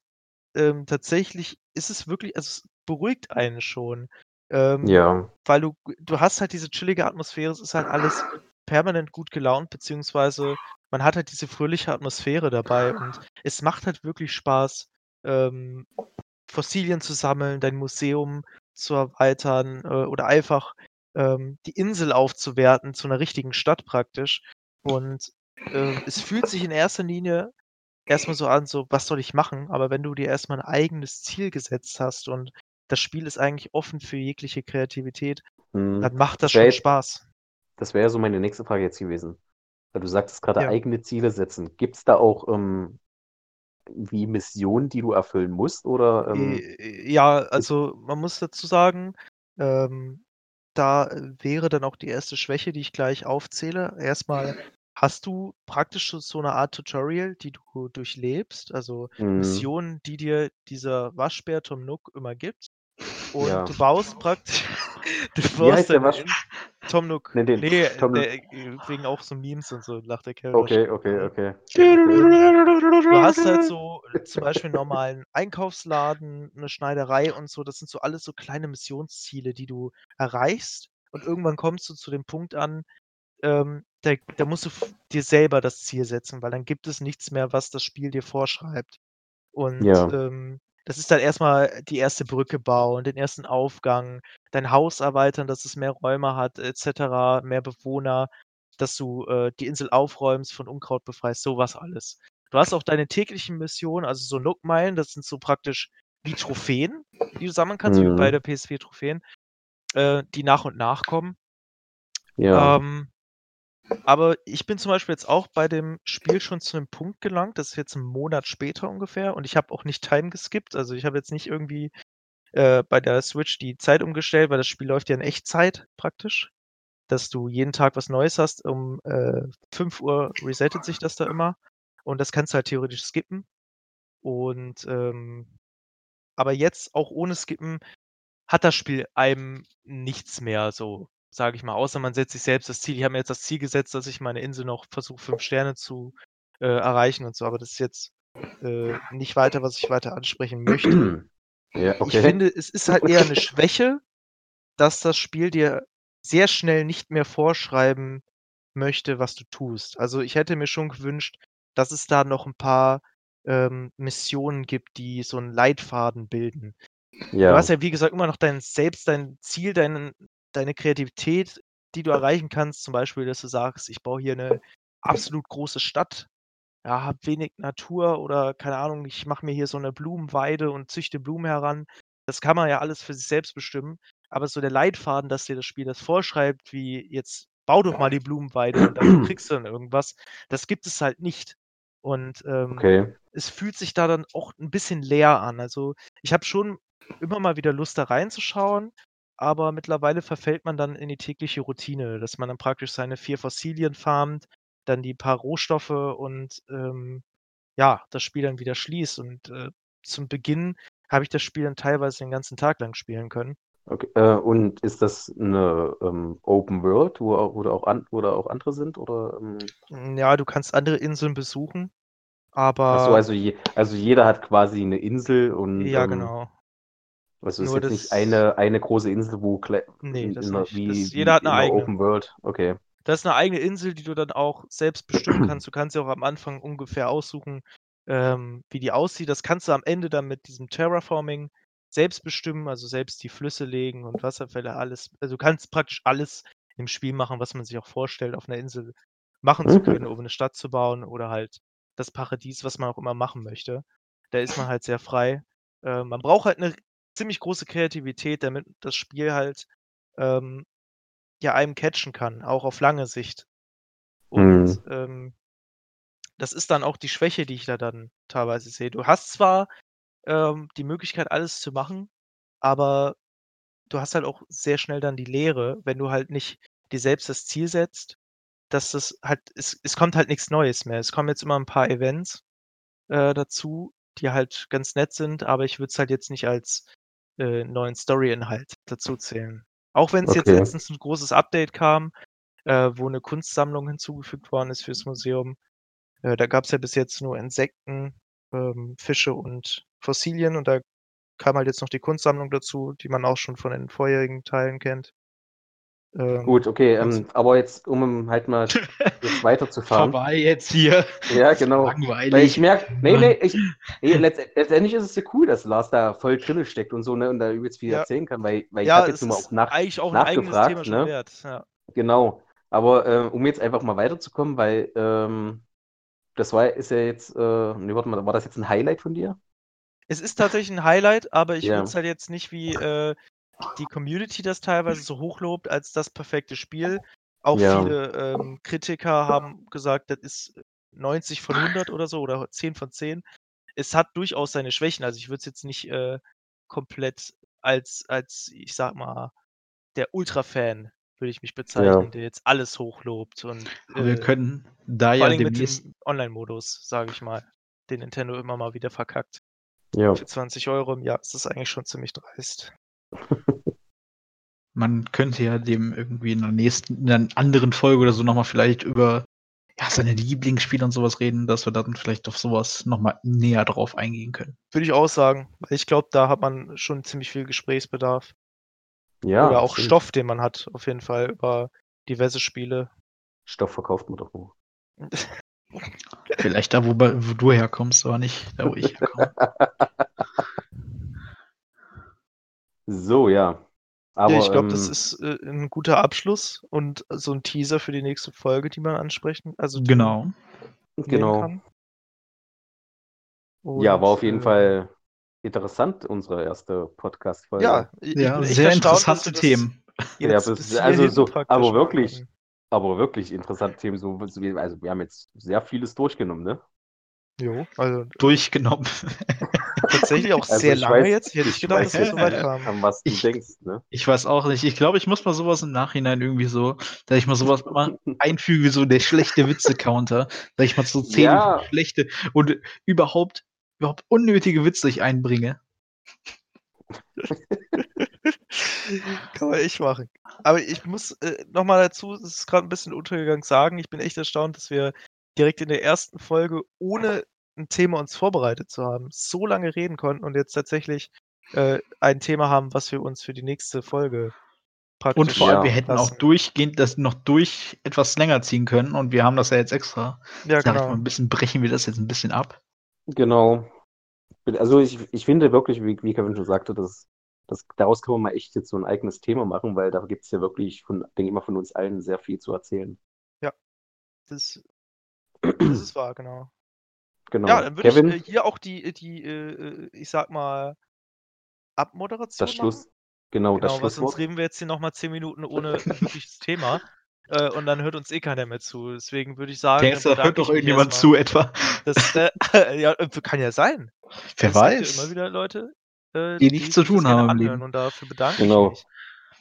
ähm, tatsächlich ist es wirklich, also es beruhigt einen schon. Ähm, Ja, weil du, du hast halt diese chillige Atmosphäre, es ist halt alles permanent gut gelaunt, beziehungsweise man hat halt diese fröhliche Atmosphäre dabei und es macht halt wirklich Spaß, ähm, Fossilien zu sammeln, dein Museum zu erweitern äh, oder einfach ähm, die Insel aufzuwerten zu einer richtigen Stadt praktisch. Und ähm, es fühlt sich in erster Linie erstmal so an, so, was soll ich machen? Aber wenn du dir erstmal ein eigenes Ziel gesetzt hast und das Spiel ist eigentlich offen für jegliche Kreativität, hm. dann macht das Das wär schon Spaß. das wäre so meine nächste Frage jetzt gewesen. Weil du sagtest gerade Ja. eigene Ziele setzen. Gibt es da auch ähm, wie Missionen, die du erfüllen musst? Oder ähm, Äh, Ja, also man muss dazu sagen, ähm, da äh, wäre dann auch die erste Schwäche, die ich gleich aufzähle. Erstmal hast du praktisch so- so eine Art Tutorial, die du durchlebst, also hm, Missionen, die dir dieser Waschbär Tom Nook immer gibt. Und Ja. du baust praktisch, (laughs) du Wie baust heißt der deine Wasch- Tom Nook. Nee, den Nee, Tom der, äh, wegen auch so Memes und so, lacht der Kerl okay, wahrscheinlich. okay, okay. Du hast halt (laughs) so äh, zum Beispiel einen normalen Einkaufsladen, eine Schneiderei und so. Das sind so alles so kleine Missionsziele, die du erreichst. Und irgendwann kommst du zu dem Punkt an, ähm, da, da musst du dir selber das Ziel setzen, weil dann gibt es nichts mehr, was das Spiel dir vorschreibt. Und Ja. ähm, das ist dann erstmal die erste Brücke bauen, den ersten Aufgang, dein Haus erweitern, dass es mehr Räume hat, etc., mehr Bewohner, dass du äh, die Insel aufräumst, von Unkraut befreist, sowas alles. Du hast auch deine täglichen Missionen, also so Nook-Meilen, das sind so praktisch wie Trophäen, die du sammeln kannst, wie Mhm. bei der PS4-Trophäen, äh, die nach und nach kommen. Ja. Ähm, aber ich bin zum Beispiel jetzt auch bei dem Spiel schon zu einem Punkt gelangt, das ist jetzt ein Monat später ungefähr und ich habe auch nicht Time geskippt, also ich habe jetzt nicht irgendwie äh, bei der Switch die Zeit umgestellt, weil das Spiel läuft ja in Echtzeit praktisch, dass du jeden Tag was Neues hast. Um äh, 5 Uhr resettet sich das da immer und das kannst du halt theoretisch skippen. Und ähm, aber jetzt auch ohne Skippen hat das Spiel einem nichts mehr, so sage ich mal, außer man setzt sich selbst das Ziel. Ich habe mir jetzt das Ziel gesetzt, dass ich meine Insel noch versuche, fünf Sterne zu äh, erreichen und so, aber das ist jetzt äh, nicht weiter, was ich weiter ansprechen möchte. Ja, okay. Ich finde, es ist halt eher eine (laughs) Schwäche, dass das Spiel dir sehr schnell nicht mehr vorschreiben möchte, was du tust. Also ich hätte mir schon gewünscht, dass es da noch ein paar ähm, Missionen gibt, die so einen Leitfaden bilden. Du ja. hast ja, wie gesagt, immer noch dein selbst, dein Ziel, dein, deine Kreativität, die du erreichen kannst. Zum Beispiel, dass du sagst, ich baue hier eine absolut große Stadt, ja, habe wenig Natur oder keine Ahnung, ich mache mir hier so eine Blumenweide und züchte Blumen heran. Das kann man ja alles für sich selbst bestimmen. Aber so der Leitfaden, dass dir das Spiel das vorschreibt, wie jetzt bau doch mal die Blumenweide und dafür (clears throat) kriegst du dann irgendwas, das gibt es halt nicht. Und ähm, Okay. es fühlt sich da dann auch ein bisschen leer an. Also ich habe schon immer mal wieder Lust da reinzuschauen, aber mittlerweile verfällt man dann in die tägliche Routine, dass man dann praktisch seine vier Fossilien farmt, dann die paar Rohstoffe und ähm, ja, das Spiel dann wieder schließt. Und äh, zum Beginn habe ich das Spiel dann teilweise den ganzen Tag lang spielen können. Okay. Äh, und ist das eine ähm, Open World, wo, auch- wo, da auch an, wo da auch andere sind? Oder, ähm, Hm, Ja, du kannst andere Inseln besuchen, aber also, je, also jeder hat quasi eine Insel und ja, ähm, genau. Also es ist jetzt nicht das- eine, eine große Insel, wo Nee, in, das in nicht. wie, Das- jeder hat eine eigene. Open World. Okay. Das ist eine eigene Insel, die du dann auch selbst bestimmen (clears throat) kannst. Du kannst ja auch am Anfang ungefähr aussuchen, ähm, wie die aussieht. Das kannst du am Ende dann mit diesem Terraforming selbst bestimmen, also selbst die Flüsse legen und Wasserfälle, alles. Also du kannst praktisch alles im Spiel machen, was man sich auch vorstellt, auf einer Insel machen zu können, um eine Stadt zu bauen oder halt das Paradies, was man auch immer machen möchte. Da ist man halt sehr frei. Äh, man braucht halt eine ziemlich große Kreativität, damit das Spiel halt ähm, ja einem catchen kann, auch auf lange Sicht. Und Mhm. ähm, das ist dann auch die Schwäche, die ich da dann teilweise sehe. Du hast zwar ähm, die Möglichkeit, alles zu machen, aber du hast halt auch sehr schnell dann die Leere, wenn du halt nicht dir selbst das Ziel setzt, dass das halt, es, es kommt halt nichts Neues mehr. Es kommen jetzt immer ein paar Events äh, dazu, die halt ganz nett sind, aber ich würde es halt jetzt nicht als äh, neuen Story-Inhalt dazu zählen. Auch wenn es jetzt Okay. letztens ein großes Update kam, äh, wo eine Kunstsammlung hinzugefügt worden ist fürs Museum. Äh, da gab es ja bis jetzt nur Insekten, ähm, Fische und Fossilien und da kam halt jetzt noch die Kunstsammlung dazu, die man auch schon von den vorherigen Teilen kennt. Ähm, Gut, okay, ähm, aber jetzt, um halt mal jetzt (laughs) weiterzufahren. Vorbei jetzt hier. Ja, genau. Langweilig. Weil ich merke, nee, nee, ich, nee letzt, letztendlich ist es ja cool, dass Lars da voll drin steckt und so, ne, und da übelst viel Ja. erzählen kann, weil, weil ich ja, habe jetzt nur mal auch nach, eigentlich auch ein eigenes nachgefragt, Thema schon ne? wert. Ja. genau. Aber äh, um jetzt einfach mal weiterzukommen, weil ähm, das war, ist ja jetzt, äh, nee, warte mal, war das jetzt ein Highlight von dir? Es ist tatsächlich ein Highlight, aber ich Ja. würde es halt jetzt nicht wie äh, die Community das teilweise so hochlobt als das perfekte Spiel. Auch Ja. viele ähm, Kritiker haben gesagt, das ist 90 von 100 oder so oder 10 von 10. Es hat durchaus seine Schwächen. Also ich würde es jetzt nicht äh, komplett als, als, ich sag mal, der Ultra-Fan würde ich mich bezeichnen, Ja. der jetzt alles hochlobt. Und Aber wir äh, können da ja allem mit demnächst. dem Online-Modus, sage ich mal, den Nintendo immer mal wieder verkackt. Ja. Für 20 Euro im Jahr ist das eigentlich schon ziemlich dreist. (laughs) Man könnte ja dem irgendwie in der nächsten, in einer anderen Folge oder so nochmal vielleicht über ja, seine Lieblingsspiele und sowas reden, dass wir dann vielleicht auf sowas nochmal näher drauf eingehen können. Würde ich auch sagen, weil ich glaube, da hat man schon ziemlich viel Gesprächsbedarf. Ja, Oder auch stimmt. Stoff, den man hat, auf jeden Fall über diverse Spiele. Stoff verkauft man doch nur. (laughs) Vielleicht da, wo, wo du herkommst, aber nicht da, wo ich herkomme. (laughs) So, ja. Aber ja, ich glaube, das ähm, ist äh, ein guter Abschluss und so ein Teaser für die nächste Folge, die man ansprechen, also Genau. genau. Ja, war auf jeden äh, Fall interessant, unsere erste Podcast-Folge. Ja, ich Ja, sehr interessante das Themen. Ja, bis- (laughs) also so- aber wirklich. Aber wirklich interessante Themen. So, also wir haben jetzt sehr vieles durchgenommen, ne? Jo, also Durchgenommen. (laughs) tatsächlich auch Also sehr lange weiß- jetzt. Ich hätte ich nicht gedacht, weiß dass wir so weit kamen. An was du Ich- denkst, ne? Ich weiß auch nicht. Ich glaube, ich muss mal sowas im Nachhinein irgendwie so, dass ich mal sowas mal einfüge, wie so der schlechte Witze-Counter, (laughs) dass ich mal so zehn Ja. schlechte und überhaupt, überhaupt unnötige Witze ich einbringe. (laughs) Kann man echt machen. Aber ich muss äh, nochmal dazu, das ist gerade ein bisschen untergegangen, sagen, ich bin echt erstaunt, dass wir direkt in der ersten Folge, ohne ein Thema uns vorbereitet zu haben, so lange reden konnten und jetzt tatsächlich äh, ein Thema haben, was wir uns für die nächste Folge praktisch Und vor allem, Ja. wir hätten auch durchgehend das noch durch etwas länger ziehen können und wir haben das ja jetzt extra. Ja, Sag ich mal, genau. ein bisschen brechen wir das jetzt ein bisschen ab. Genau. Also ich, ich finde wirklich, wie, wie Kevin schon sagte, dass, dass daraus kann man mal echt jetzt so ein eigenes Thema machen, weil da gibt es ja wirklich von, denke ich mal, von uns allen sehr viel zu erzählen. Das, das ist wahr, genau. Genau. Ja, dann würde Kevin, ich äh, hier auch die, die äh, äh, ich sag mal, Abmoderation das machen. Schluss, genau, das Genau, was sonst Schlusswort. reden wir jetzt hier nochmal zehn Minuten ohne wirkliches Thema. Äh, und dann hört uns eh keiner mehr zu. Deswegen würde ich sagen, Denkst du, hört doch irgendjemand zu etwa? Das, äh, (laughs) (laughs) ja, äh, kann ja sein. Wer Es gibt ja weiß. immer wieder Leute, äh, Die nichts zu das tun haben im. Leben. Und dafür bedanke Genau. ich mich.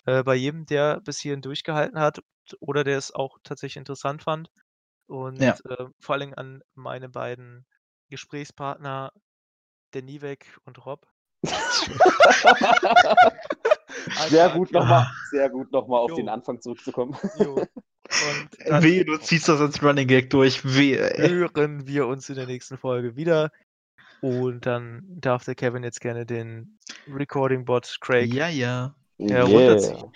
Äh, bei jedem, der bis hierhin durchgehalten hat oder der es auch tatsächlich interessant fand. Und Ja. äh, vor allem an meine beiden Gesprächspartner Danny weg und Rob. (laughs) Sehr Einfach- gut nochmal, sehr gut nochmal auf Jo. den Anfang zurückzukommen. Jo. (laughs) Dann Wehe, du ziehst das als Running Gag durch. Wehe. hören wir uns in der nächsten Folge wieder. Und dann darf der Kevin jetzt gerne den Recording-Bot Craig Ja, ja. Ja, runterziehen.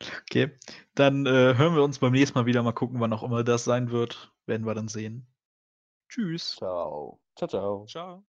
Okay. Dann äh, hören wir uns beim nächsten Mal wieder. Mal gucken, wann auch immer das sein wird. Werden wir dann sehen. Tschüss. Ciao. Ciao, ciao. Ciao.